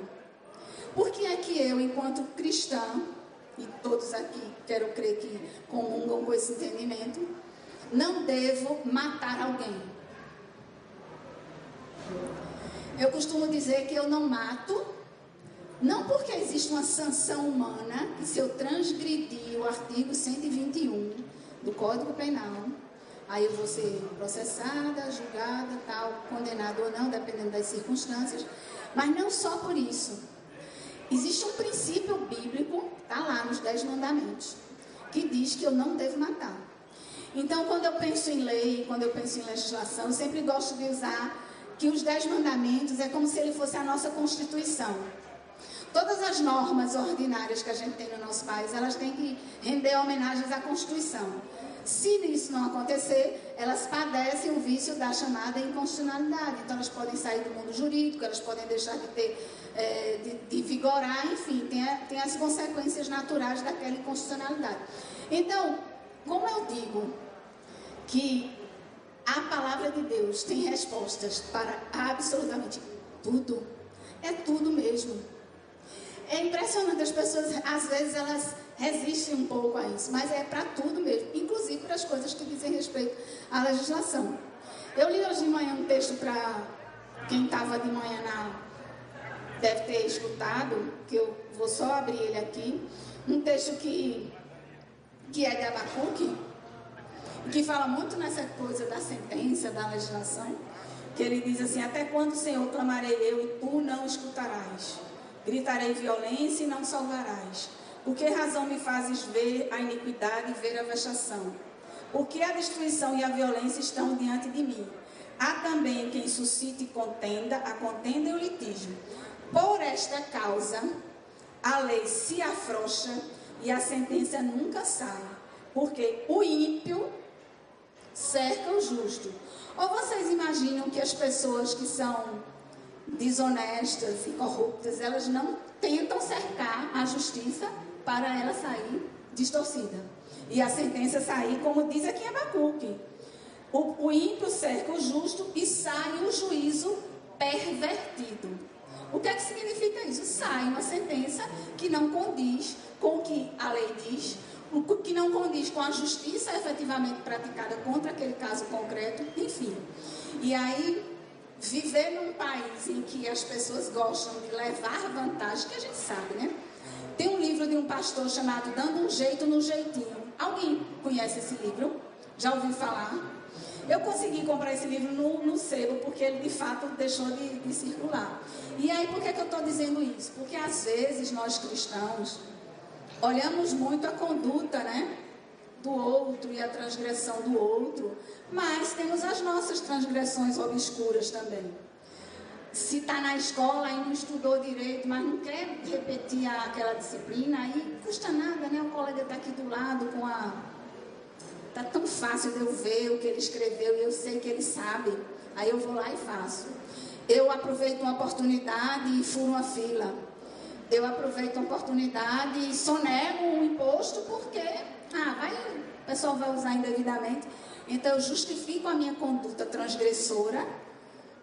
Por que é que eu, enquanto cristã, e todos aqui quero crer que comungam com esse entendimento, não devo matar alguém? Eu costumo dizer que eu não mato, não porque existe uma sanção humana, que se eu transgredir o artigo 121 do Código Penal, aí eu vou ser processada, julgada, tal, condenada ou não, dependendo das circunstâncias, mas não só por isso. Existe um princípio bíblico, está lá nos Dez Mandamentos, que diz que eu não devo matar. Então, quando eu penso em lei, quando eu penso em legislação, eu sempre gosto de usar que os Dez Mandamentos é como se ele fosse a nossa Constituição. Todas as normas ordinárias que a gente tem no nosso país, elas têm que render homenagens à Constituição. Se isso não acontecer, elas padecem o vício da chamada inconstitucionalidade. Então, elas podem sair do mundo jurídico, elas podem deixar de ter é, de, de, vigorar, enfim, tem, a, tem as consequências naturais daquela inconstitucionalidade. Então, como eu digo que a palavra de Deus tem respostas para absolutamente tudo, é tudo mesmo. É impressionante, as pessoas às vezes elas resistem um pouco a isso, mas é para tudo mesmo, inclusive para as coisas que dizem respeito à legislação. Eu li hoje de manhã um texto para quem estava de manhã na deve ter escutado, que eu vou só abrir ele aqui, um texto que, que é de Abacuque, que fala muito nessa coisa da sentença, da legislação, que ele diz assim, até quando, Senhor, clamarei eu e tu não escutarás? Gritarei violência e não salvarás. Por que razão me fazes ver a iniquidade e ver a vexação? Porque a destruição e a violência estão diante de mim. Há também quem suscite contenda, a contenda e o litígio. Por esta causa, a lei se afrouxa e a sentença nunca sai, porque o ímpio cerca o justo. Ou vocês imaginam que as pessoas que são desonestas e corruptas, elas não tentam cercar a justiça para ela sair distorcida. E a sentença sair, como diz aqui em Abacuque. O, o ímpio cerca o justo e sai o juízo pervertido. O que é que significa isso? Sai uma sentença que não condiz com o que a lei diz, o que não condiz com a justiça efetivamente praticada contra aquele caso concreto, enfim. E aí, viver num país em que as pessoas gostam de levar vantagem, que a gente sabe, né? Tem um livro de um pastor chamado Dando um Jeito no Jeitinho. Alguém conhece esse livro? Já ouviu falar? Eu consegui comprar esse livro no, no selo, porque ele de fato deixou de, de circular. E aí, por que, que eu estou dizendo isso? Porque às vezes nós cristãos olhamos muito a conduta, né? Do outro e a transgressão do outro, mas temos as nossas transgressões obscuras também se está na escola e não estudou direito, mas não quer repetir aquela disciplina, aí custa nada, né? O colega está aqui do lado com a. Está tão fácil de eu ver o que ele escreveu e eu sei que ele sabe. Aí eu vou lá e faço. Eu aproveito uma oportunidade e furo uma fila. Eu aproveito uma oportunidade e sonego um imposto porque, ah, vai, o pessoal vai usar indevidamente. Então eu justifico a minha conduta transgressora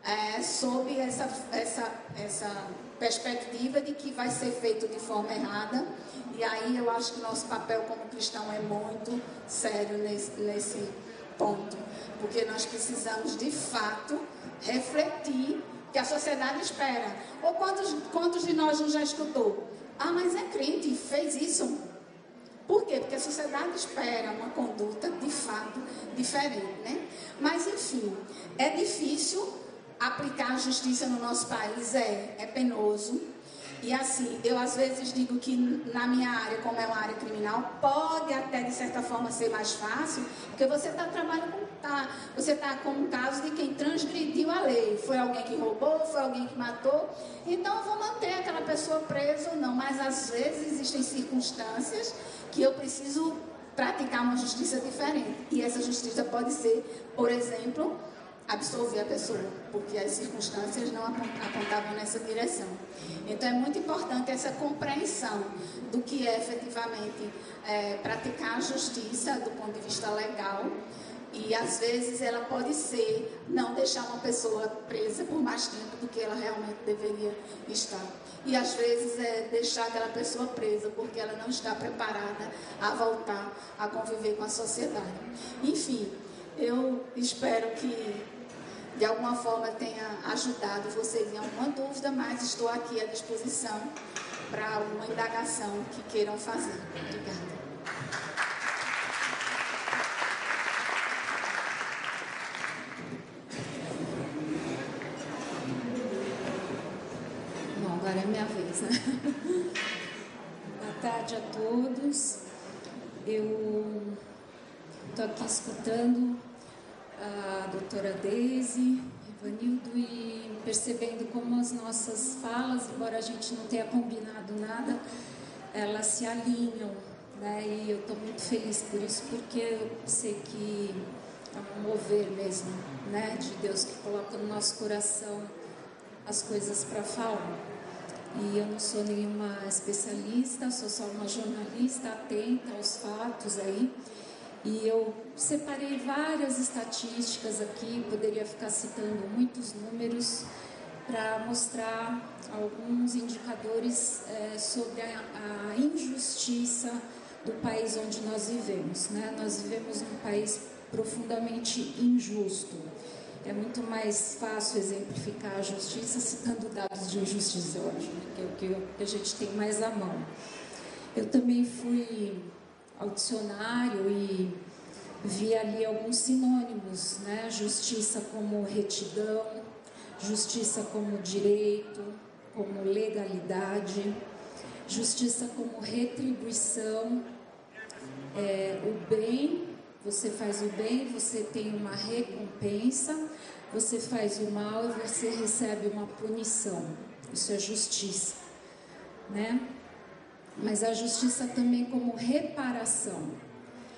é, sob essa, essa, essa perspectiva de que vai ser feito de forma errada. E aí eu acho que nosso papel como cristão é muito sério nesse, nesse ponto. Porque nós precisamos, de fato, refletir que a sociedade espera. Ou quantos, quantos de nós não já escutou? Ah, mas é crente, fez isso. Por quê? Porque a sociedade espera uma conduta, de fato, diferente, né? Mas, enfim, é difícil aplicar a justiça no nosso país é, é penoso. E assim, eu às vezes digo que na minha área, como é uma área criminal, pode até de certa forma ser mais fácil, porque você está trabalhando com tá, você está com um caso de quem transgrediu a lei. Foi alguém que roubou, foi alguém que matou. Então eu vou manter aquela pessoa presa ou não. Mas às vezes existem circunstâncias que eu preciso praticar uma justiça diferente. E essa justiça pode ser, por exemplo, absolver a pessoa, porque as circunstâncias não apontavam nessa direção. Então é muito importante essa compreensão do que é efetivamente é, praticar a justiça do ponto de vista legal. E às vezes ela pode ser não deixar uma pessoa presa por mais tempo do que ela realmente deveria estar. E às vezes é deixar aquela pessoa presa porque ela não está preparada a voltar a conviver com a sociedade. Enfim, eu espero que de alguma forma tenha ajudado vocês em alguma dúvida, mas estou aqui à disposição para alguma indagação que queiram fazer. Obrigada. Bom, agora é minha vez, né? Boa tarde a todos. Eu estou aqui escutando a doutora Deise, Ivanildo, e percebendo como as nossas falas, embora a gente não tenha combinado nada, elas se alinham. Né? E eu estou muito feliz por isso, porque eu sei que é um mover mesmo né? de Deus que coloca no nosso coração as coisas para falar. E eu não sou nenhuma especialista, sou só uma jornalista atenta aos fatos aí. E eu separei várias estatísticas aqui, poderia ficar citando muitos números para mostrar alguns indicadores é, sobre a, a, injustiça do país onde nós vivemos. Né? Nós vivemos num país profundamente injusto. É muito mais fácil exemplificar a justiça citando dados de eu acho, né? que é o que a gente tem mais à mão. Eu também fui ao dicionário e vi ali alguns sinônimos, né? Justiça como retidão, justiça como direito, como legalidade, justiça como retribuição, é, o bem, você faz o bem, você tem uma recompensa, você faz o mal e você recebe uma punição. Isso é justiça, né? mas a justiça também como reparação.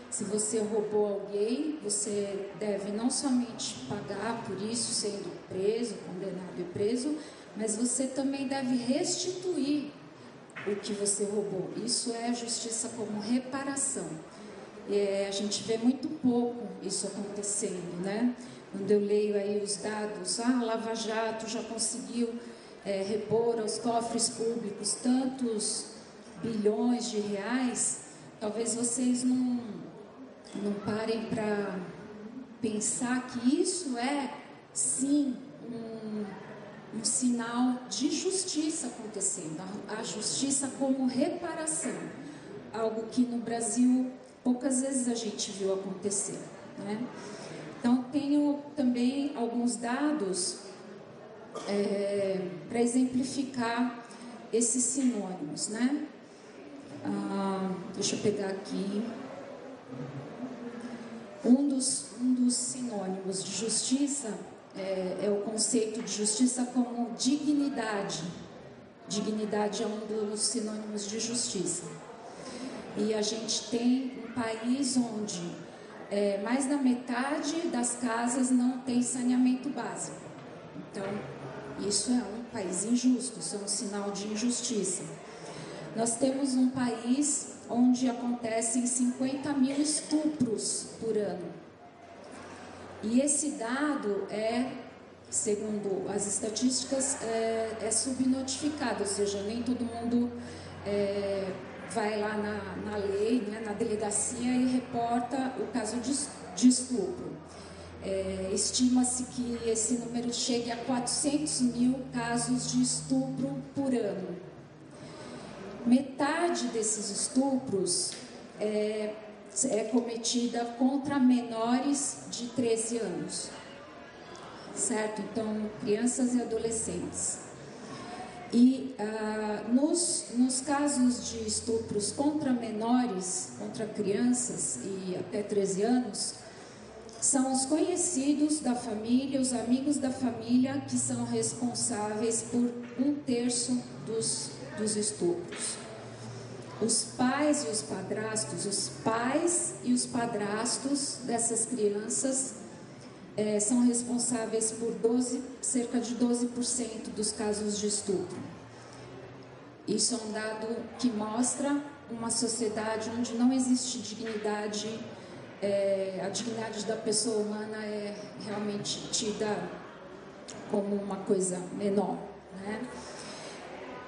Se você roubou alguém, você deve não somente pagar por isso, sendo preso, condenado e preso, mas você também deve restituir o que você roubou. Isso é justiça como reparação. É, a gente vê muito pouco isso acontecendo, né? Quando eu leio aí os dados, ah, Lava Jato já conseguiu é, repor aos cofres públicos tantos bilhões de reais, talvez vocês não, não parem para pensar que isso é, sim, um, um sinal de justiça acontecendo, a, a justiça como reparação, algo que no Brasil poucas vezes a gente viu acontecer. Né? Então, tenho também alguns dados é, para exemplificar esses sinônimos. Né? Ah, deixa eu pegar aqui. Um dos, um dos sinônimos de justiça é, é o conceito de justiça como dignidade. Dignidade é um dos sinônimos de justiça. E a gente tem país onde é, mais da metade das casas não tem saneamento básico. Então, isso é um país injusto, isso é um sinal de injustiça. Nós temos um país onde acontecem 50 mil estupros por ano. E esse dado é, segundo as estatísticas, é, é subnotificado, ou seja, nem todo mundo é, vai lá na, na lei, né, na delegacia e reporta o caso de, de estupro. É, Estima-se que esse número chegue a 400 mil casos de estupro por ano. Metade desses estupros é, é cometida contra menores de 13 anos, certo? Então, crianças e adolescentes. E ah, nos, nos casos de estupros contra menores, contra crianças e até 13 anos, são os conhecidos da família, os amigos da família que são responsáveis por um terço dos dos estupros. Os pais e os padrastos, os pais e os padrastos dessas crianças é, são responsáveis por 12, cerca de 12% dos casos de estupro. Isso é um dado que mostra uma sociedade onde não existe dignidade, é, a dignidade da pessoa humana é realmente tida como uma coisa menor. Né?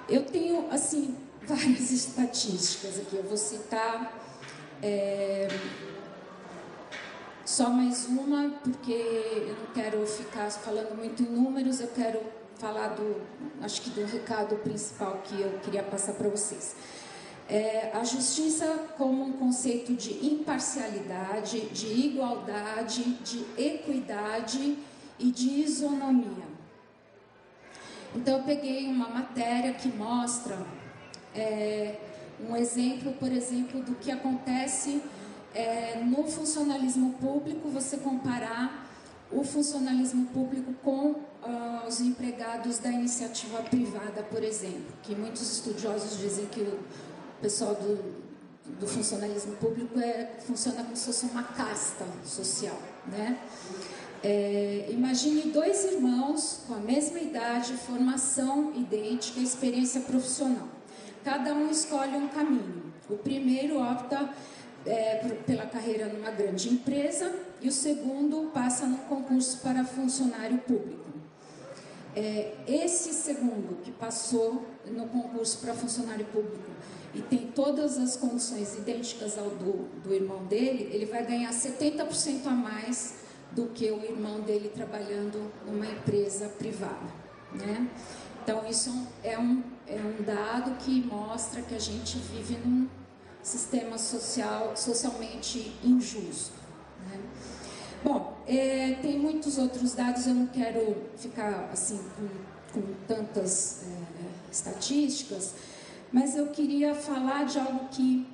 Eu tenho, assim, *laughs* várias estatísticas aqui. Eu vou citar é, só mais uma, porque eu não quero ficar falando muito em números, eu quero falar do, acho que do recado principal que eu queria passar para vocês. É, a justiça como um conceito de imparcialidade, de igualdade, de equidade e de isonomia. Então, eu peguei uma matéria que mostra é, um exemplo, por exemplo, do que acontece é, no funcionalismo público, você comparar o funcionalismo público com uh, os empregados da iniciativa privada, por exemplo, que muitos estudiosos dizem que o pessoal do, do funcionalismo público é, funciona como se fosse uma casta social, né? É, imagine dois irmãos com a mesma idade, formação idêntica, experiência profissional. Cada um escolhe um caminho. O primeiro opta é, pela carreira numa grande empresa e o segundo passa no concurso para funcionário público. É, esse segundo que passou no concurso para funcionário público e tem todas as condições idênticas ao do, do irmão dele, ele vai ganhar 70% a mais do que o irmão dele trabalhando numa empresa privada, né? Então isso é um, é um dado que mostra que a gente vive num sistema social socialmente injusto. Né? Bom, é, tem muitos outros dados, eu não quero ficar assim com, com tantas é, estatísticas, mas eu queria falar de algo que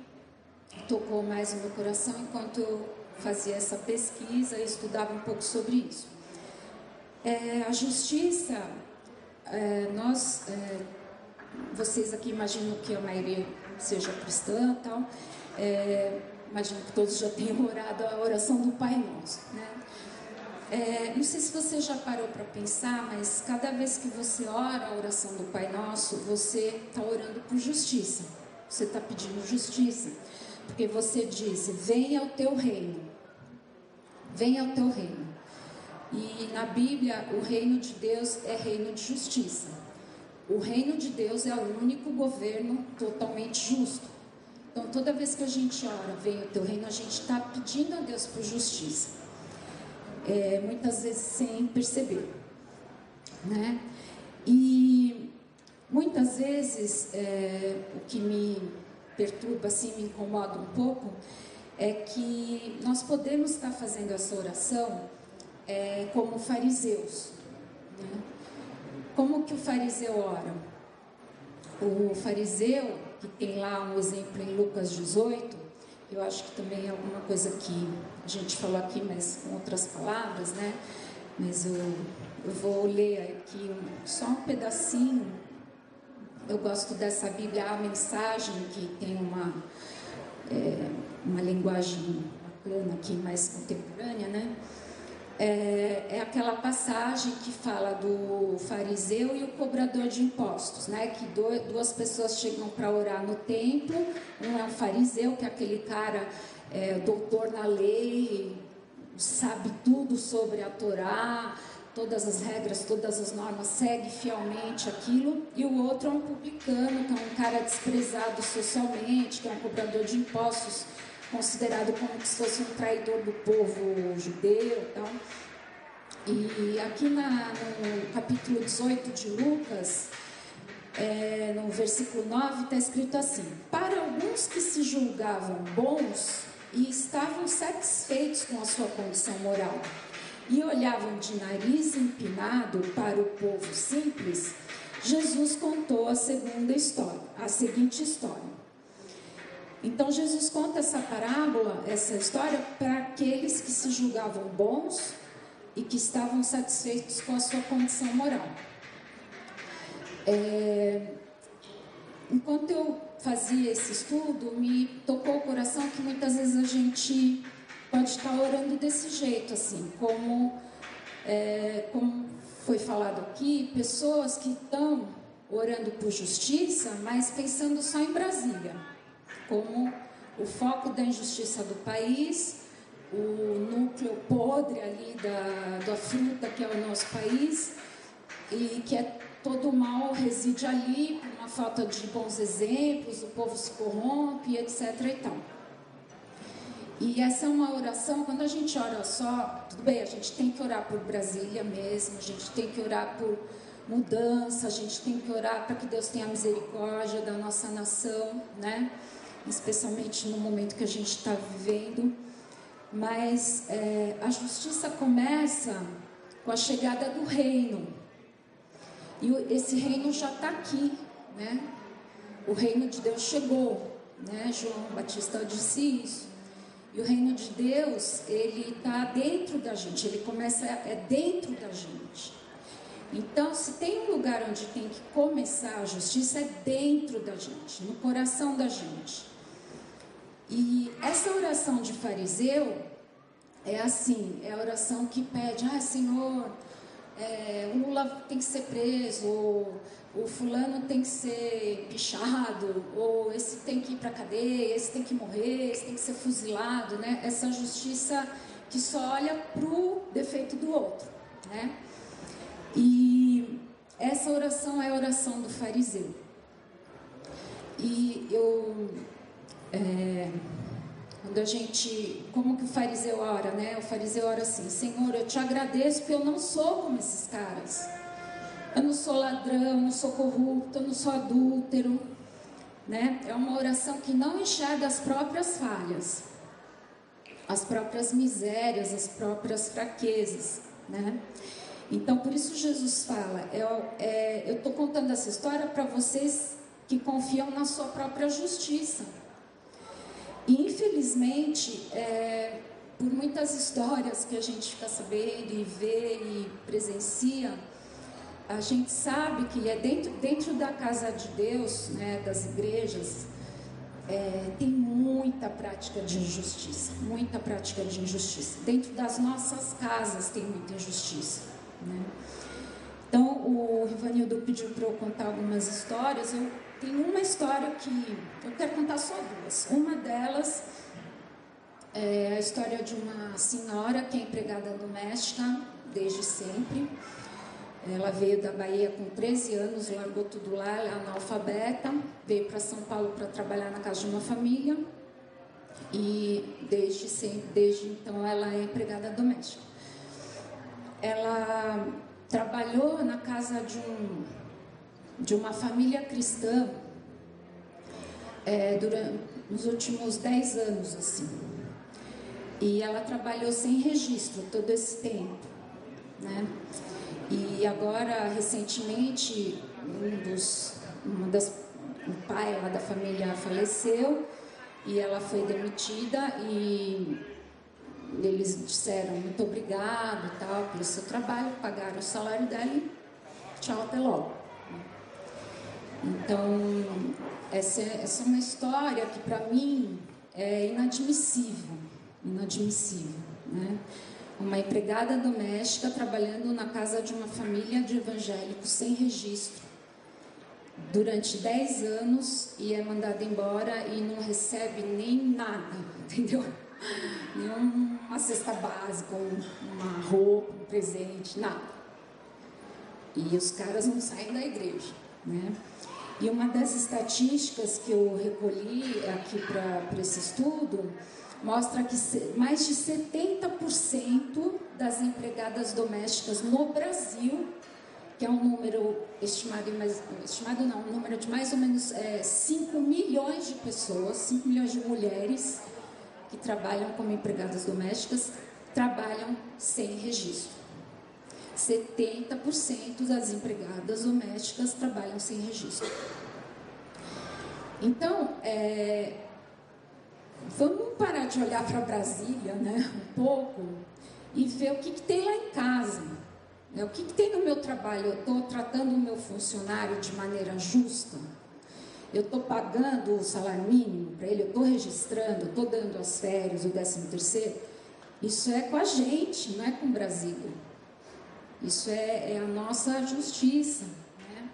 tocou mais no meu coração enquanto eu fazia essa pesquisa e estudava um pouco sobre isso. É, a justiça, é, nós, é, vocês aqui imaginam que a maioria seja cristã tal, é, imagino que todos já tenham *laughs* orado a oração do Pai Nosso, né? É, não sei se você já parou para pensar, mas cada vez que você ora a oração do Pai Nosso, você está orando por justiça. Você está pedindo justiça. Porque você diz: Venha o teu reino. Venha o teu reino. E na Bíblia, o reino de Deus é reino de justiça. O reino de Deus é o único governo totalmente justo. Então, toda vez que a gente ora, venha o teu reino, a gente está pedindo a Deus por justiça é, muitas vezes sem perceber. Né? E muitas vezes é, o que me perturba, assim, me incomoda um pouco, é que nós podemos estar fazendo essa oração é, como fariseus. Né? Como que o fariseu ora? O fariseu, que tem lá um exemplo em Lucas 18, eu acho que também é alguma coisa que a gente falou aqui, mas com outras palavras, né? Mas eu, eu vou ler aqui só um pedacinho. Eu gosto dessa Bíblia, a mensagem, que tem uma, é, uma linguagem bacana aqui, mais contemporânea, né? É, é, aquela passagem que fala do fariseu e o cobrador de impostos, né? Que do, duas pessoas chegam para orar no templo. Um é o fariseu, que é aquele cara é, doutor na lei, sabe tudo sobre a Torá, todas as regras, todas as normas, segue fielmente aquilo. E o outro é um publicano, que é um cara desprezado socialmente, que é um cobrador de impostos considerado como se fosse um traidor do povo judeu. Então, e aqui na, no capítulo 18 de Lucas, é, no versículo 9, está escrito assim: Para alguns que se julgavam bons e estavam satisfeitos com a sua condição moral e olhavam de nariz empinado para o povo simples, Jesus contou a segunda história, a seguinte história. Então Jesus conta essa parábola, essa história, para aqueles que se julgavam bons e que estavam satisfeitos com a sua condição moral. É, enquanto eu fazia esse estudo, me tocou o coração que muitas vezes a gente pode estar orando desse jeito, assim, como, é, como foi falado aqui, pessoas que estão orando por justiça, mas pensando só em Brasília como o foco da injustiça do país, o núcleo podre ali da, da fruta que é o nosso país e que é todo o mal reside ali por uma falta de bons exemplos, o povo se corrompe, etc. E, tal. e essa é uma oração, quando a gente ora só, tudo bem, a gente tem que orar por Brasília mesmo, a gente tem que orar por mudança, a gente tem que orar para que Deus tenha misericórdia da nossa nação, né? Especialmente no momento que a gente está vivendo. Mas é, a justiça começa com a chegada do reino. E esse reino já está aqui, né? O reino de Deus chegou, né? João Batista disse isso. E o reino de Deus, ele está dentro da gente, ele começa, é dentro da gente. Então, se tem um lugar onde tem que começar a justiça, é dentro da gente, no coração da gente. E essa oração de fariseu é assim, é a oração que pede, ah, Senhor, é, o Lula tem que ser preso, ou o fulano tem que ser pichado, ou esse tem que ir para cadeia, esse tem que morrer, esse tem que ser fuzilado, né? Essa justiça que só olha para o defeito do outro, né? E essa oração é a oração do fariseu. E eu é, quando a gente, como que o fariseu ora, né? O fariseu ora assim: Senhor, eu te agradeço porque eu não sou como esses caras. Eu não sou ladrão, eu não sou corrupto, eu não sou adúltero, né? É uma oração que não enxerga as próprias falhas, as próprias misérias, as próprias fraquezas, né? Então, por isso Jesus fala: é, é, eu estou contando essa história para vocês que confiam na sua própria justiça. Infelizmente, é, por muitas histórias que a gente fica sabendo e vê e presencia, a gente sabe que é dentro, dentro da casa de Deus, né, das igrejas, é, tem muita prática de injustiça, muita prática de injustiça. Dentro das nossas casas tem muita injustiça. Né? Então, o Rivanildo pediu para eu contar algumas histórias. Eu tenho uma história que eu quero contar só duas. Uma delas é a história de uma senhora que é empregada doméstica desde sempre. Ela veio da Bahia com 13 anos, largou tudo lá, ela é analfabeta, veio para São Paulo para trabalhar na casa de uma família e desde, sempre, desde então ela é empregada doméstica. Ela trabalhou na casa de, um, de uma família cristã é, durante nos últimos 10 anos assim. E ela trabalhou sem registro todo esse tempo, né? E agora, recentemente, um dos, uma das, o pai lá da família faleceu e ela foi demitida e eles disseram muito obrigado tal pelo seu trabalho, pagaram o salário dela e tchau, até logo. Então, essa, é, essa é uma história que para mim é inadmissível, inadmissível, né? uma empregada doméstica trabalhando na casa de uma família de evangélicos sem registro durante 10 anos e é mandada embora e não recebe nem nada, *laughs* entendeu? Nenhuma cesta básica, uma roupa, um presente, nada. E os caras não saem da igreja, né? E uma das estatísticas que eu recolhi aqui para esse estudo mostra que mais de 70% das empregadas domésticas no Brasil, que é um número estimado, estimado não, um número de mais ou menos é, 5 milhões de pessoas, 5 milhões de mulheres que trabalham como empregadas domésticas, trabalham sem registro. 70% das empregadas domésticas trabalham sem registro. Então, é, vamos parar de olhar para Brasília, né, um pouco, e ver o que, que tem lá em casa. Né, o que, que tem no meu trabalho? Eu estou tratando o meu funcionário de maneira justa? Eu estou pagando o salário mínimo para ele? Eu estou registrando? Estou dando as férias, o décimo terceiro? Isso é com a gente, não é com Brasília. Isso é, é a nossa justiça. Né?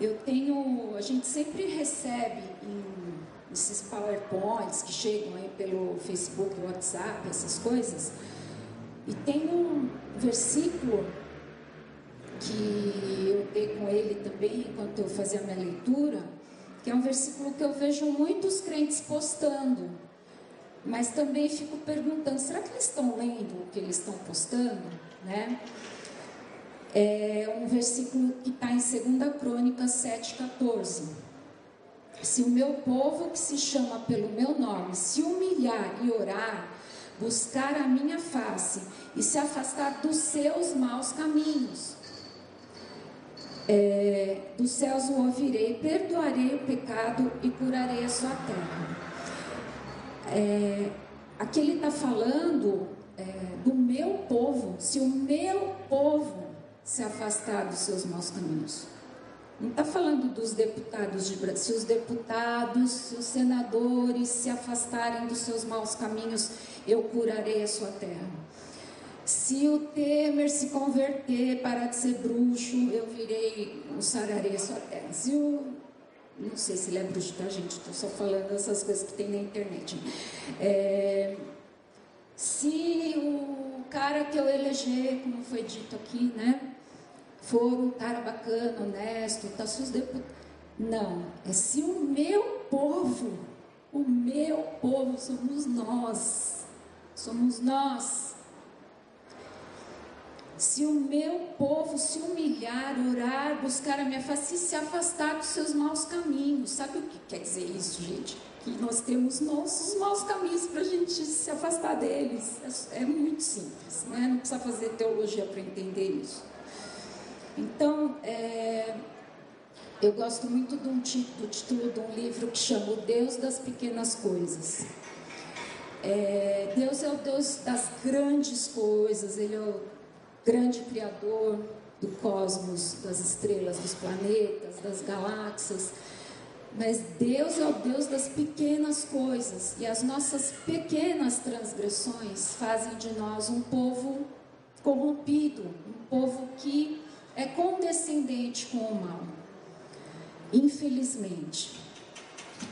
Eu tenho, a gente sempre recebe em esses PowerPoints que chegam aí pelo Facebook, WhatsApp, essas coisas. E tem um versículo que eu dei com ele também enquanto eu fazia a minha leitura, que é um versículo que eu vejo muitos crentes postando, mas também fico perguntando, será que eles estão lendo o que eles estão postando? Né? É um versículo que está em 2 Crônicas 7,14 se o meu povo que se chama pelo meu nome se humilhar e orar, buscar a minha face e se afastar dos seus maus caminhos, é, dos céus o ouvirei, perdoarei o pecado e curarei a sua terra. É, aqui ele está falando é, do meu povo, se o meu povo se afastar dos seus maus caminhos. Não está falando dos deputados de Brasil. Se os deputados, se os senadores se afastarem dos seus maus caminhos, eu curarei a sua terra. Se o Temer se converter, parar de ser bruxo, eu virei, eu sararei a sua terra. Se o. Não sei se ele é bruxo, tá, gente? Estou só falando essas coisas que tem na internet. É, se o cara que eu eleger, como foi dito aqui, né? For um cara bacana, honesto, tá seus deputados. Não, é se o meu povo, o meu povo somos nós, somos nós. Se o meu povo se humilhar, orar, buscar a minha face e se afastar dos seus maus caminhos, sabe o que quer dizer isso, gente? Que nós temos nossos maus caminhos para a gente se afastar deles. É, é muito simples, né? não precisa fazer teologia para entender isso. Então, é, eu gosto muito título, do título de um livro que chama O Deus das Pequenas Coisas. É, Deus é o Deus das grandes coisas, Ele é o grande criador do cosmos, das estrelas, dos planetas, das galáxias. Mas Deus é o Deus das pequenas coisas e as nossas pequenas transgressões fazem de nós um povo corrompido, um povo que é condescendente com o mal. Infelizmente.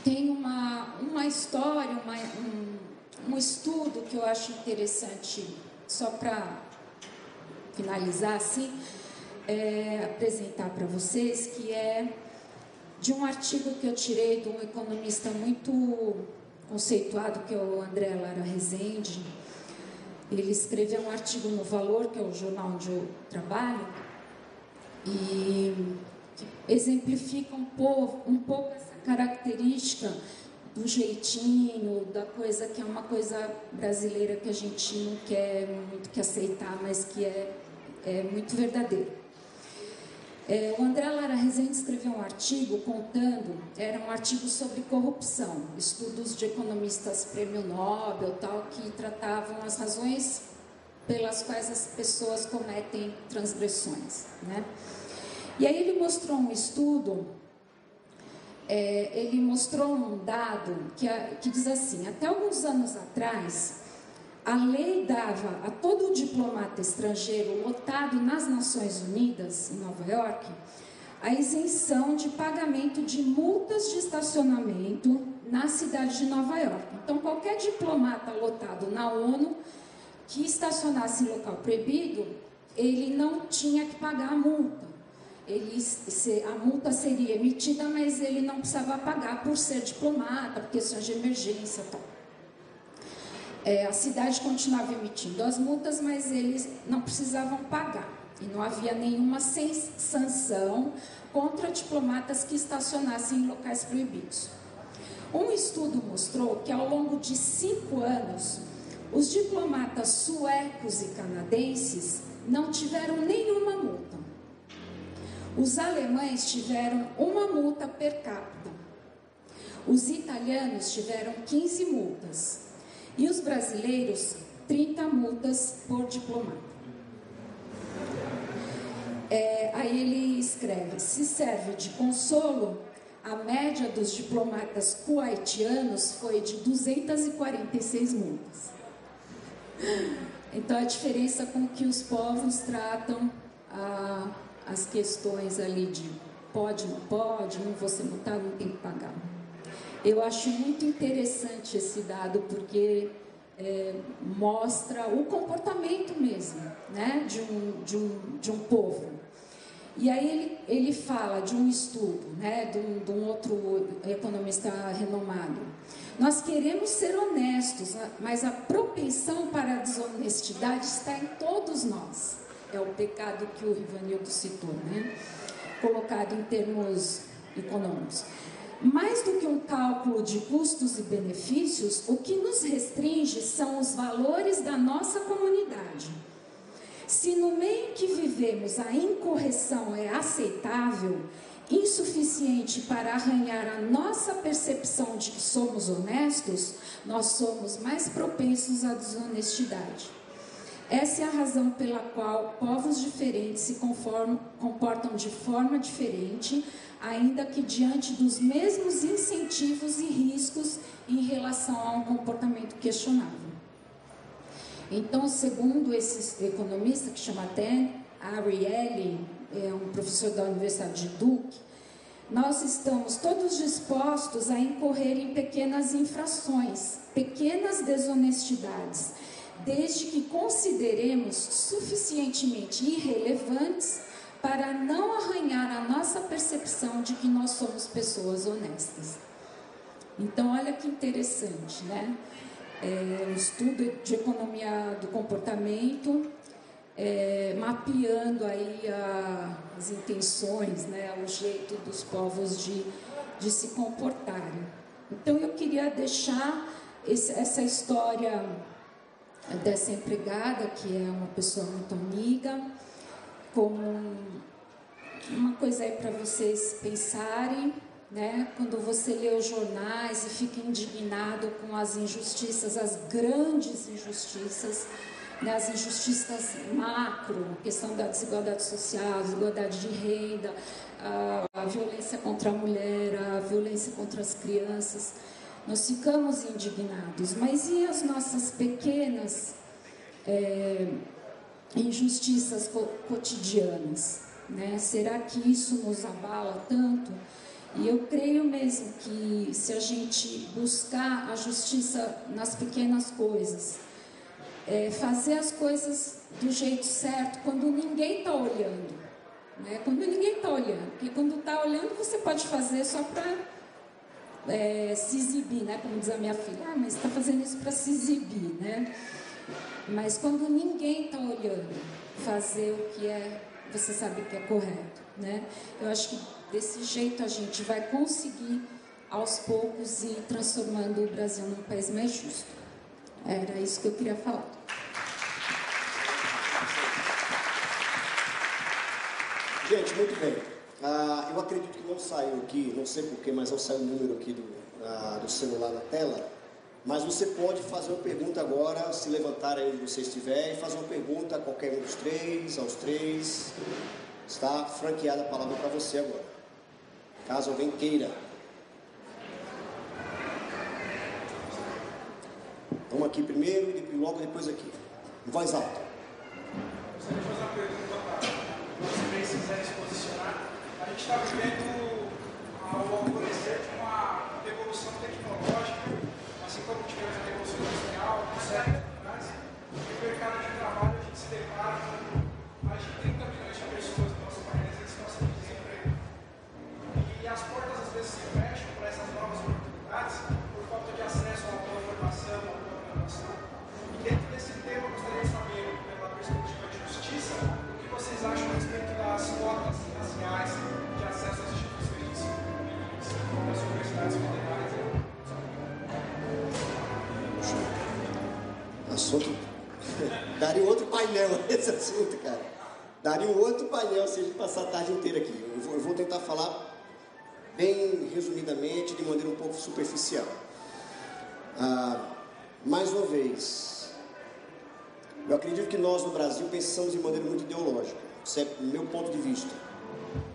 Tem uma, uma história, uma, um, um estudo que eu acho interessante, só para finalizar assim, é, apresentar para vocês, que é de um artigo que eu tirei de um economista muito conceituado, que é o André Lara Rezende. Ele escreveu um artigo no Valor, que é o jornal onde eu trabalho, e exemplifica um pouco, um pouco essa característica do jeitinho, da coisa que é uma coisa brasileira que a gente não quer muito que aceitar, mas que é, é muito verdadeira. É, o André Lara Rezende escreveu um artigo contando, era um artigo sobre corrupção, estudos de economistas prêmio Nobel, tal, que tratavam as razões pelas quais as pessoas cometem transgressões, né? E aí ele mostrou um estudo, é, ele mostrou um dado que, que diz assim, até alguns anos atrás, a lei dava a todo diplomata estrangeiro lotado nas Nações Unidas, em Nova York, a isenção de pagamento de multas de estacionamento na cidade de Nova York. Então, qualquer diplomata lotado na ONU que estacionasse em local proibido, ele não tinha que pagar a multa. Ele, a multa seria emitida, mas ele não precisava pagar por ser diplomata, por questões de emergência e tal. É, a cidade continuava emitindo as multas, mas eles não precisavam pagar. E não havia nenhuma sanção contra diplomatas que estacionassem em locais proibidos. Um estudo mostrou que ao longo de cinco anos, os diplomatas suecos e canadenses não tiveram nenhuma multa. Os alemães tiveram uma multa per capita. Os italianos tiveram 15 multas e os brasileiros, 30 multas por diplomata. É, aí ele escreve: se serve de consolo, a média dos diplomatas kuwaitianos foi de 246 multas. Então, a diferença com que os povos tratam ah, as questões ali de pode, não pode, não vou ser multado, não tem que pagar. Eu acho muito interessante esse dado porque é, mostra o comportamento mesmo né, de, um, de, um, de um povo. E aí ele, ele fala de um estudo né, de, um, de um outro economista renomado. Nós queremos ser honestos, mas a propensão para a desonestidade está em todos nós. É o pecado que o Rivanildo citou, né? colocado em termos econômicos. Mais do que um cálculo de custos e benefícios, o que nos restringe são os valores da nossa comunidade. Se no meio que vivemos a incorreção é aceitável, insuficiente para arranhar a nossa percepção de que somos honestos, nós somos mais propensos à desonestidade. Essa é a razão pela qual povos diferentes se conformam, comportam de forma diferente, ainda que diante dos mesmos incentivos e riscos em relação a um comportamento questionável. Então, segundo esse economista que chama Dan Ariely, é um professor da Universidade de Duke, nós estamos todos dispostos a incorrer em pequenas infrações, pequenas desonestidades, desde que consideremos suficientemente irrelevantes para não arranhar a nossa percepção de que nós somos pessoas honestas. Então, olha que interessante, né? É, um estudo de economia do comportamento, é, mapeando aí a, as intenções, né, o jeito dos povos de, de se comportarem. Então, eu queria deixar esse, essa história dessa empregada, que é uma pessoa muito amiga, como uma coisa aí para vocês pensarem, né? Quando você lê os jornais e fica indignado com as injustiças, as grandes injustiças né, as injustiças macro, questão da desigualdade social, desigualdade de renda, a violência contra a mulher, a violência contra as crianças. Nós ficamos indignados, mas e as nossas pequenas é, injustiças co cotidianas? Né? Será que isso nos abala tanto? E eu creio mesmo que se a gente buscar a justiça nas pequenas coisas, é, fazer as coisas do jeito certo, quando ninguém está olhando. Né? Quando ninguém está olhando. Porque quando está olhando, você pode fazer só para é, se exibir, né? como diz a minha filha. Ah, mas está fazendo isso para se exibir. Né? Mas quando ninguém está olhando, fazer o que é, você sabe que é correto. Né? Eu acho que Desse jeito a gente vai conseguir aos poucos ir transformando o Brasil num país mais justo. Era isso que eu queria falar. Gente, muito bem. Ah, eu acredito que não saiu aqui, não sei porquê, mas não saiu o número aqui do, ah, do celular na tela. Mas você pode fazer uma pergunta agora, se levantar aí onde você estiver, e fazer uma pergunta a qualquer um dos três, aos três. Está franqueada a palavra para você agora caso alguém queira. Vamos aqui primeiro e logo depois aqui. Em voz alta. Gostaria de fazer uma pergunta para se. A gente está vivendo ao alvorecer de uma evolução tecnológica, assim como tivemos a revolução industrial, século atrás, e o mercado de trabalho a gente se depara com Assunto. *laughs* Daria outro painel *laughs* esse assunto, cara. Daria um outro painel se a gente passar a tarde inteira aqui. Eu vou, eu vou tentar falar bem resumidamente, de maneira um pouco superficial. Ah, mais uma vez, eu acredito que nós no Brasil pensamos de maneira muito ideológica, isso é meu ponto de vista.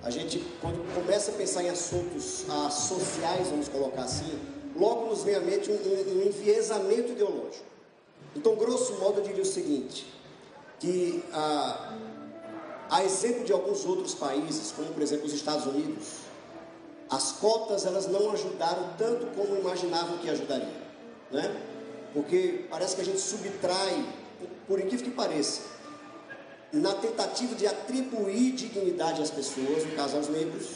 A gente, quando começa a pensar em assuntos ah, sociais, vamos colocar assim, logo nos vem à mente um, um, um enviesamento ideológico. Então, grosso modo, eu diria o seguinte: que ah, a exemplo de alguns outros países, como por exemplo os Estados Unidos, as cotas elas não ajudaram tanto como imaginavam que ajudariam, né? Porque parece que a gente subtrai, por incrível que pareça, na tentativa de atribuir dignidade às pessoas, no caso aos negros,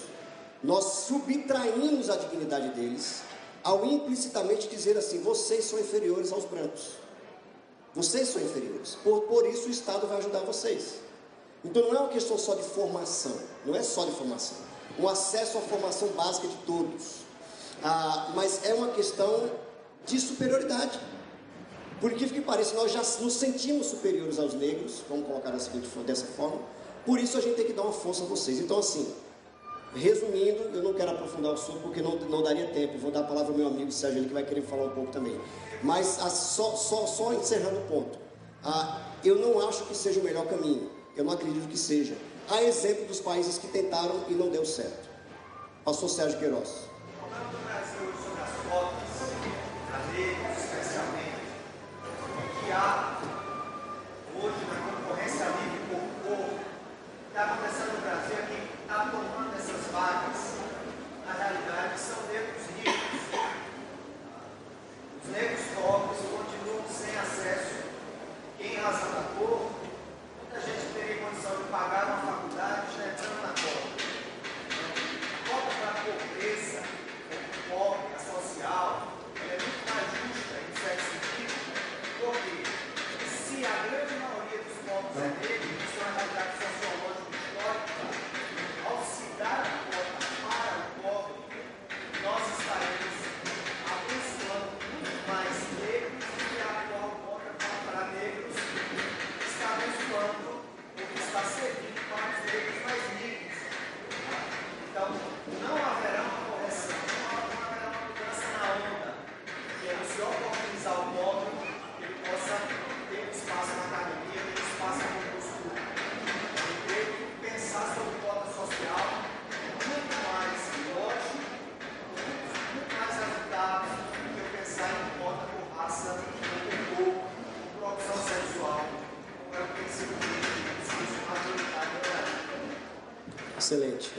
nós subtraímos a dignidade deles ao implicitamente dizer assim: vocês são inferiores aos brancos. Vocês são inferiores. Por, por isso o Estado vai ajudar vocês. Então não é uma questão só de formação, não é só de formação o acesso à formação básica de todos. Ah, mas é uma questão de superioridade. Por que que pareça, nós já nos sentimos superiores aos negros, vamos colocar dessa forma, por isso a gente tem que dar uma força a vocês. Então, assim, resumindo, eu não quero aprofundar o assunto porque não, não daria tempo, vou dar a palavra ao meu amigo Sérgio, ele que vai querer falar um pouco também. Mas a, só, só, só encerrando o ponto, ah, eu não acho que seja o melhor caminho, eu não acredito que seja a exemplo dos países que tentaram e não deu certo. Pastor Sérgio Queiroz. Há hoje na concorrência livre está acontecendo no Brasil é que está tomando essas vagas, na realidade são negros ricos. Os negros pobres continuam sem acesso, em razão da cor, muita gente teria condição de pagar uma faculdade já entrando na cota. A cota para a pobreza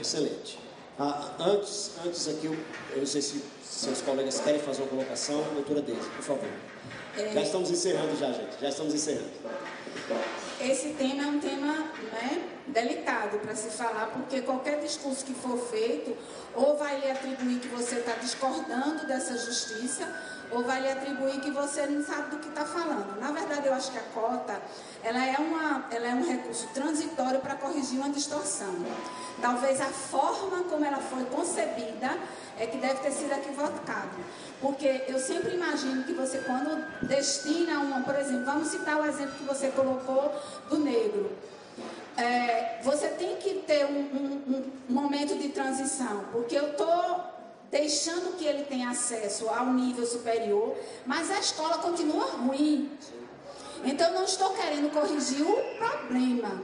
Excelente, excelente. Ah, antes, antes aqui, eu, eu não sei se seus colegas querem fazer uma colocação. Doutora Deise, por favor. É... Já estamos encerrando já, gente. Já estamos encerrando. Esse tema é um tema né, delicado para se falar, porque qualquer discurso que for feito, ou vai lhe atribuir você está discordando dessa justiça, ou vai lhe atribuir que você não sabe do que está falando. Na verdade, eu acho que a cota ela é, uma, ela é um recurso transitório para corrigir uma distorção. Talvez a forma como ela foi concebida é que deve ter sido equivocada. Porque eu sempre imagino que você, quando destina uma, por exemplo, vamos citar o exemplo que você colocou do negro. É, você tem que ter um, um, um momento de transição, porque eu estou deixando que ele tenha acesso ao nível superior, mas a escola continua ruim. Então, não estou querendo corrigir o problema.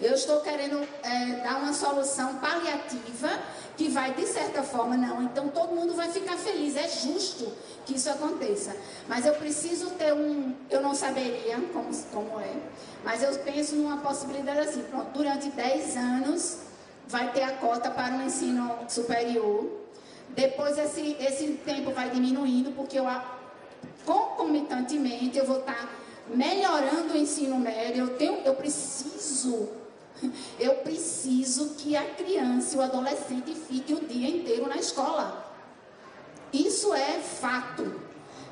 Eu estou querendo é, dar uma solução paliativa que vai, de certa forma, não, então todo mundo vai ficar feliz. É justo que isso aconteça. Mas eu preciso ter um. Eu não saberia como, como é, mas eu penso numa possibilidade assim: pronto, durante 10 anos vai ter a cota para o ensino superior depois esse, esse tempo vai diminuindo, porque eu, concomitantemente eu vou estar melhorando o ensino médio. Eu, tenho, eu preciso, *laughs* eu preciso que a criança o adolescente fique o dia inteiro na escola. Isso é fato.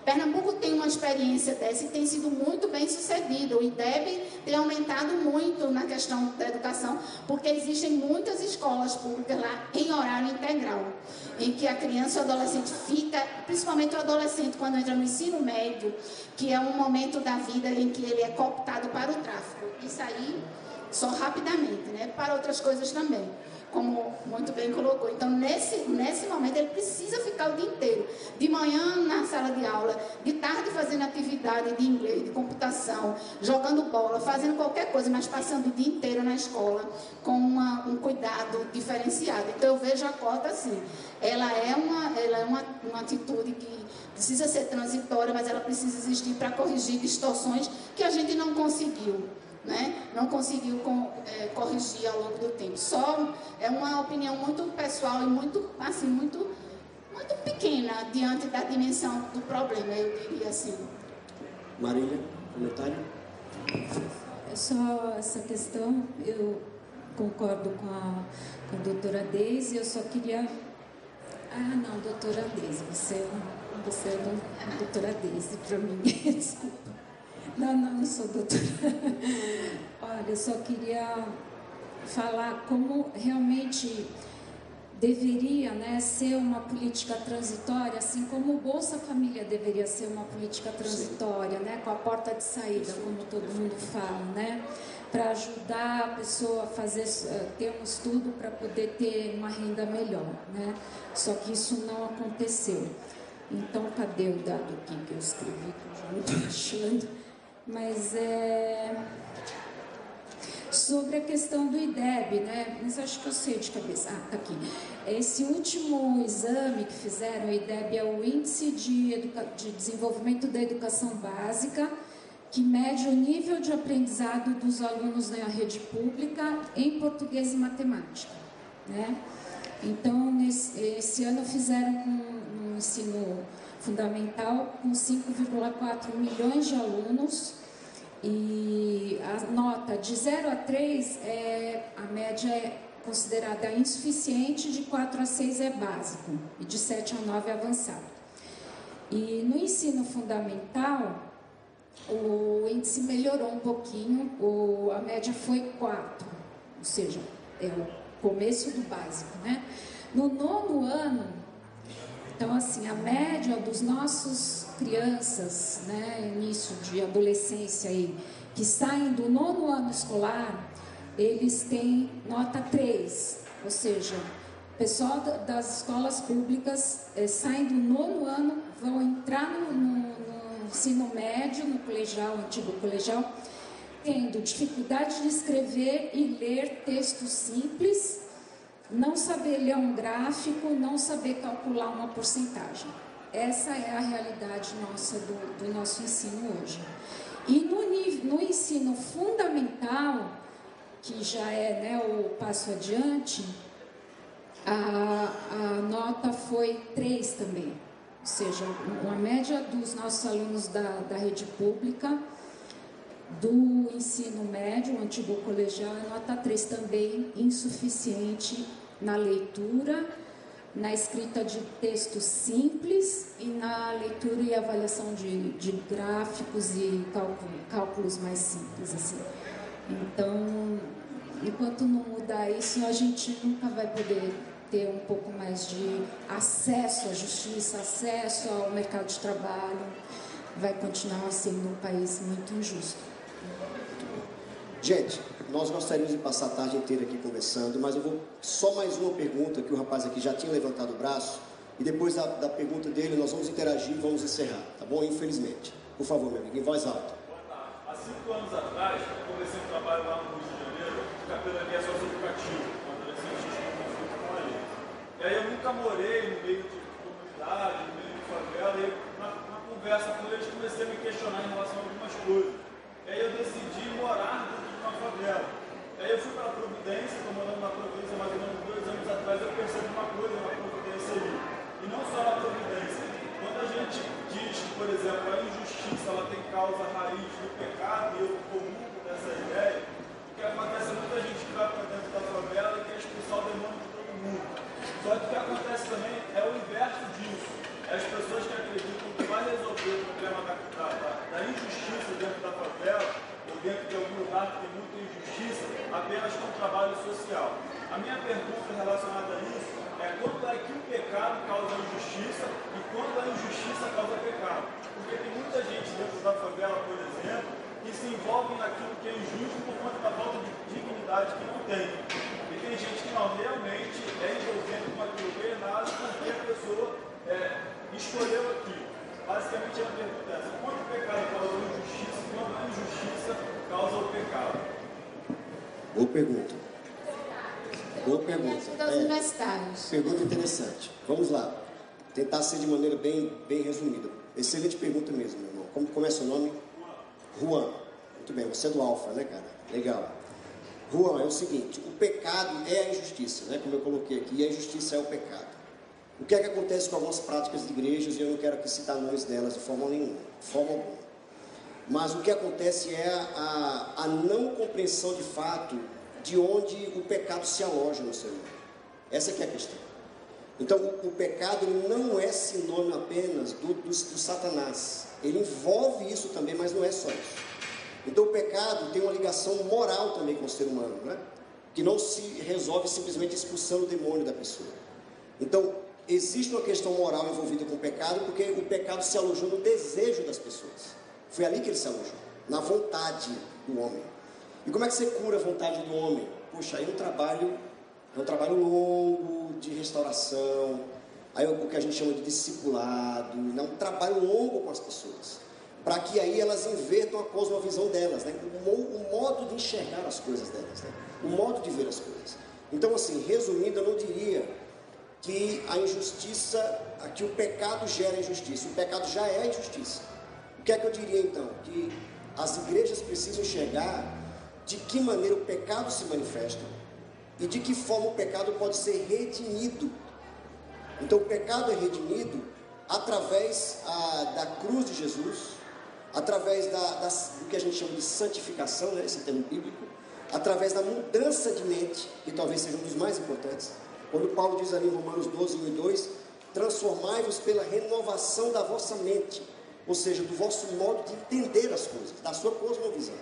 Pernambuco tem uma experiência dessa e tem sido muito bem sucedido. O IDEB tem aumentado muito na questão da educação, porque existem muitas escolas públicas lá em horário integral, em que a criança e o adolescente fica, principalmente o adolescente, quando entra no ensino médio, que é um momento da vida em que ele é cooptado para o tráfico. Isso aí, só rapidamente, né? Para outras coisas também como muito bem colocou. Então, nesse, nesse momento, ele precisa ficar o dia inteiro. De manhã na sala de aula, de tarde fazendo atividade de inglês, de computação, jogando bola, fazendo qualquer coisa, mas passando o dia inteiro na escola com uma, um cuidado diferenciado. Então, eu vejo a cota assim. Ela é uma, ela é uma, uma atitude que precisa ser transitória, mas ela precisa existir para corrigir distorções que a gente não conseguiu né, não conseguiu com, é, corrigir ao longo do tempo. Só é uma opinião muito pessoal e muito, assim, muito, muito pequena diante da dimensão do problema, eu diria assim. Marília, comentário? É só essa questão, eu concordo com a, com a doutora Deise, eu só queria. Ah, não, doutora Deise, você, você é a doutora Deise para mim, *laughs* desculpa. Não, não, não sou doutora. *laughs* Olha, eu só queria falar como realmente deveria né, ser uma política transitória, assim como o Bolsa Família deveria ser uma política transitória, né, com a porta de saída, como todo mundo fala, né, para ajudar a pessoa a fazer, eh, ter um estudo para poder ter uma renda melhor. Né, só que isso não aconteceu. Então, cadê o dado aqui que eu escrevi, que eu já não estou achando? Mas é sobre a questão do IDEB, né? Mas acho que eu sei de cabeça. Ah, tá aqui. Esse último exame que fizeram, o IDEB é o Índice de, Educa... de Desenvolvimento da Educação Básica, que mede o nível de aprendizado dos alunos na rede pública em português e matemática, né? Então, nesse, esse ano fizeram com no ensino fundamental com 5,4 milhões de alunos e a nota de 0 a 3 é a média é considerada insuficiente, de 4 a 6 é básico e de 7 a 9 é avançado. E no ensino fundamental, o índice melhorou um pouquinho, o, a média foi 4, ou seja, é o começo do básico, né? No nono ano, então, assim, a média dos nossos crianças, né, início de adolescência aí, que saem do nono ano escolar, eles têm nota 3, ou seja, o pessoal das escolas públicas é, saem do nono ano, vão entrar no, no, no ensino médio, no colegial, antigo colegial, tendo dificuldade de escrever e ler textos simples não saber ler um gráfico, não saber calcular uma porcentagem. Essa é a realidade nossa do, do nosso ensino hoje. E no, no, ensino fundamental, que já é né, o passo adiante, a, a nota foi 3 também. Ou seja, uma média dos nossos alunos da, da rede pública, do ensino médio, o antigo colegial, é nota 3 também, insuficiente na leitura, na escrita de textos simples e na leitura e avaliação de, de gráficos e cálculo, cálculos mais simples. Assim. Então, enquanto não mudar isso, a gente nunca vai poder ter um pouco mais de acesso à justiça, acesso ao mercado de trabalho. Vai continuar sendo um país muito injusto. Gente, nós gostaríamos de passar a tarde inteira aqui conversando, mas eu vou só mais uma pergunta que o rapaz aqui já tinha levantado o braço e depois da, da pergunta dele nós vamos interagir e vamos encerrar, tá bom? Infelizmente. Por favor, meu amigo, em voz alta. Há cinco anos atrás, eu comecei um trabalho lá no Rio de Janeiro de capelania socioeducativa, com adolescentes com conflito com a. E aí eu nunca morei no meio de comunidade, no meio de favela, e na, na conversa com eles comecei a me questionar em relação a algumas coisas. E aí eu decidi morar dentro uma favela. Aí eu fui para Providência, estou morando na Providência mais ou menos dois anos atrás, eu percebi uma coisa na Providência ali. E não só na Providência. Quando a gente diz que, por exemplo, a injustiça ela tem causa raiz do pecado, e eu comungo dessa ideia, o que acontece é muita gente que vai para dentro da favela e quer expulsar o demônio de todo mundo. Só que o que acontece também é o inverso disso. É as pessoas que acreditam que vai resolver o problema da, da, da injustiça dentro da favela, ou dentro de algum lugar que tem muita injustiça, apenas com trabalho social. A minha pergunta relacionada a isso é quando é que o pecado causa injustiça e quando a injustiça causa pecado. Porque tem muita gente dentro da favela, por exemplo, que se envolve naquilo que é injusto por conta da falta de dignidade que não tem. E tem gente que não realmente é envolvendo com aquilo que é errado porque a pessoa é, escolheu aquilo. Basicamente a pergunta é essa: quando o pecado causa injustiça quando a injustiça causa o pecado? Boa pergunta. Boa pergunta. É, universitários. pergunta interessante. Vamos lá. Tentar ser de maneira bem, bem resumida. Excelente pergunta mesmo, meu irmão. Como, como é seu nome? Juan. Muito bem, você é do Alfa, né, cara? Legal. Juan, é o seguinte: o pecado é a injustiça, né? Como eu coloquei aqui, e a injustiça é o pecado. O que é que acontece com algumas práticas de igrejas, e eu não quero aqui citar nomes delas de forma nenhuma, de forma alguma. Mas o que acontece é a, a não compreensão de fato de onde o pecado se aloja no ser humano. Essa é a questão. Então, o, o pecado não é sinônimo apenas do, do, do Satanás. Ele envolve isso também, mas não é só isso. Então, o pecado tem uma ligação moral também com o ser humano, né? que não se resolve simplesmente expulsando o demônio da pessoa. Então, existe uma questão moral envolvida com o pecado, porque o pecado se alojou no desejo das pessoas. Foi ali que ele se alojou, na vontade do homem. E como é que você cura a vontade do homem? Puxa, aí é um trabalho, é um trabalho longo de restauração, aí é o que a gente chama de discipulado, é um trabalho longo com as pessoas, para que aí elas invertam a cosmovisão delas, né? o, mo- o modo de enxergar as coisas delas, né? o modo de ver as coisas. Então, assim, resumindo, eu não diria que a injustiça, que o pecado gera injustiça, o pecado já é injustiça. Que é que eu diria então? Que as igrejas precisam enxergar de que maneira o pecado se manifesta e de que forma o pecado pode ser redimido. Então, o pecado é redimido através ah, da cruz de Jesus, através da, da- do que a gente chama de santificação, né, esse termo bíblico, através da mudança de mente, que talvez seja um dos mais importantes. Quando Paulo diz ali em Romanos 12, 1 e 2, transformai-vos pela renovação da vossa mente, ou seja, do vosso modo de entender as coisas, da sua cosmovisão.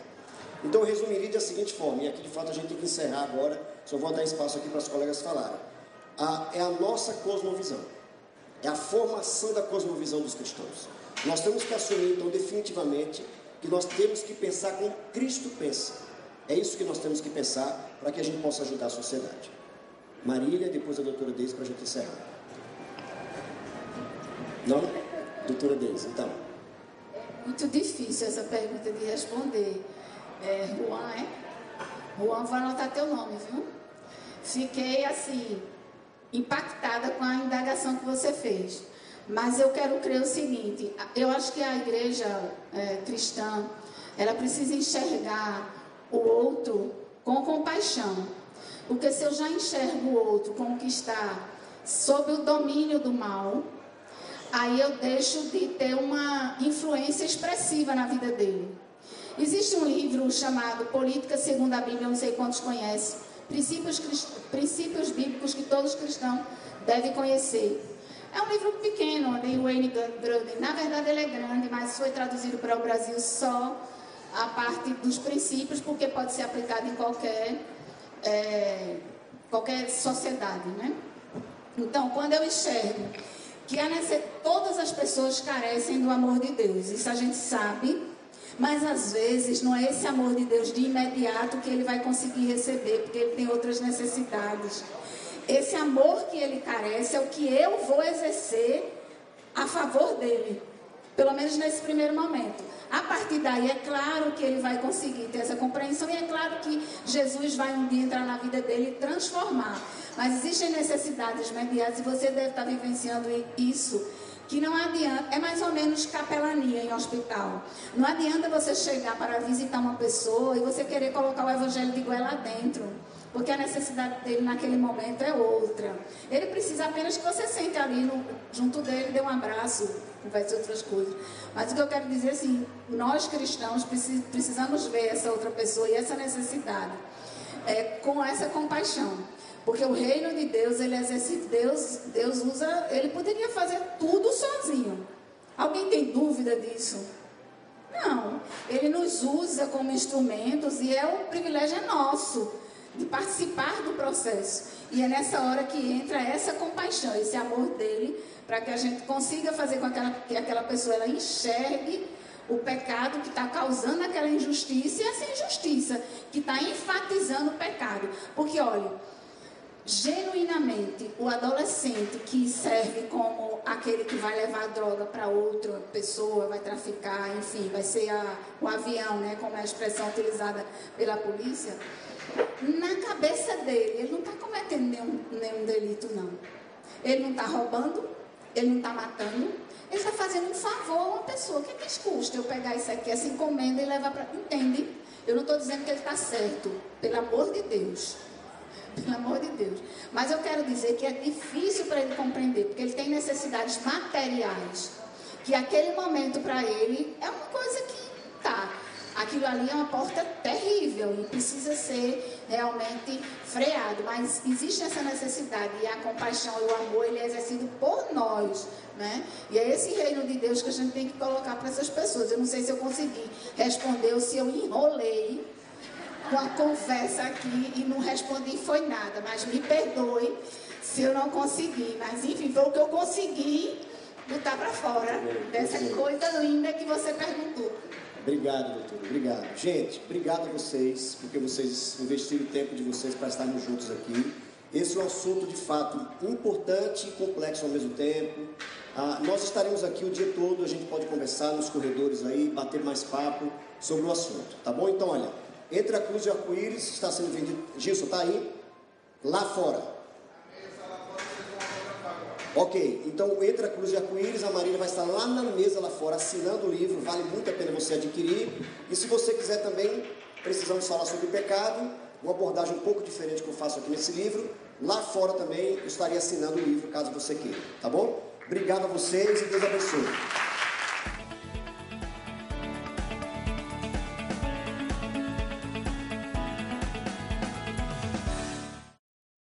Então eu resumiria da seguinte forma, e aqui de fato a gente tem que encerrar agora, só vou dar espaço aqui para os colegas falarem. A- é a nossa cosmovisão, é a formação da cosmovisão dos cristãos. Nós temos que assumir então definitivamente que nós temos que pensar como Cristo pensa. É isso que nós temos que pensar para que a gente possa ajudar a sociedade. Marília, depois a doutora Deise para a gente encerrar. Não? Doutora Deise, então. Muito difícil essa pergunta de responder. É, Juan, é? Juan, vou anotar teu nome, viu? Fiquei assim, impactada com a indagação que você fez. Mas eu quero crer o seguinte: eu acho que a igreja é, cristã ela precisa enxergar o outro com compaixão. Porque se eu já enxergo o outro como que está sob o domínio do mal, aí eu deixo de ter uma influência expressiva na vida dele. Existe um livro chamado Política Segundo a Bíblia, não sei quantos conhecem, princípios, princípios bíblicos que todos cristãos devem conhecer. É um livro pequeno, de Wayne Gruden. Na verdade, ele é grande, mas foi traduzido para o Brasil só a parte dos princípios, porque pode ser aplicado em qualquer, é, qualquer sociedade, né? Então, quando eu enxergo que todas as pessoas carecem do amor de Deus, isso a gente sabe, mas às vezes não é esse amor de Deus de imediato que ele vai conseguir receber, porque ele tem outras necessidades. Esse amor que ele carece é o que eu vou exercer a favor dele, pelo menos nesse primeiro momento. A partir daí, é claro que ele vai conseguir ter essa compreensão, e é claro que Jesus vai um dia entrar na vida dele e transformar. Mas existem necessidades imediatas e você deve estar vivenciando isso. Que não adianta, é mais ou menos capelania em hospital. Não adianta você chegar para visitar uma pessoa e você querer colocar o evangelho de goela dentro porque a necessidade dele naquele momento é outra. Ele precisa apenas que você sente ali no, junto dele, dê um abraço, converse outras coisas. Mas o que eu quero dizer assim, nós cristãos precisamos ver essa outra pessoa e essa necessidade é, com essa compaixão. Porque o reino de Deus, ele exercita, Deus, Deus usa, ele poderia fazer tudo sozinho. Alguém tem dúvida disso? Não, ele nos usa como instrumentos e é o privilégio é nosso de participar do processo. E é nessa hora que entra essa compaixão, esse amor dele, para que a gente consiga fazer com aquela, que aquela pessoa ela enxergue o pecado que está causando aquela injustiça e essa injustiça que está enfatizando o pecado. Porque, olha, genuinamente, o adolescente que serve como aquele que vai levar droga para outra pessoa, vai traficar, enfim, vai ser a, o avião, né, como é a expressão utilizada pela polícia na cabeça dele, ele não está cometendo nenhum, nenhum delito, não. Ele não está roubando, ele não está matando, ele está fazendo um favor a uma pessoa. O que, é que custa eu pegar isso aqui, essa encomenda e levar para. Entende? Eu não estou dizendo que ele está certo, pelo amor de Deus. Pelo amor de Deus. Mas eu quero dizer que é difícil para ele compreender, porque ele tem necessidades materiais. Que aquele momento para ele é uma coisa que tá aquilo ali é uma porta terrível e precisa ser realmente freado. Mas existe essa necessidade e a compaixão e o amor ele é exercido por nós, né? E é esse reino de Deus que a gente tem que colocar para essas pessoas. Eu não sei se eu consegui responder ou se eu enrolei com a conversa aqui e não respondi foi nada, mas me perdoe se eu não consegui. Mas enfim, foi o que eu consegui botar para fora dessa coisa linda que você perguntou. Obrigado, doutor. Obrigado. Gente, obrigado a vocês, porque vocês investiram o tempo de vocês para estarmos juntos aqui. Esse é um assunto de fato importante e complexo ao mesmo tempo. Ah, nós estaremos aqui o dia todo, a gente pode conversar nos corredores aí, bater mais papo sobre o assunto, tá bom? Então, olha, entre a cruz e o arco-íris está sendo vendido. Gilson, está aí? Lá fora. Ok, então entra a Cruz de Arco-Íris, a Marília vai estar lá na mesa lá fora assinando o livro, vale muito a pena você adquirir. E se você quiser também, precisamos falar sobre pecado, uma abordagem um pouco diferente que eu faço aqui nesse livro, lá fora também eu estaria assinando o livro caso você queira, tá bom? Obrigado a vocês e Deus abençoe.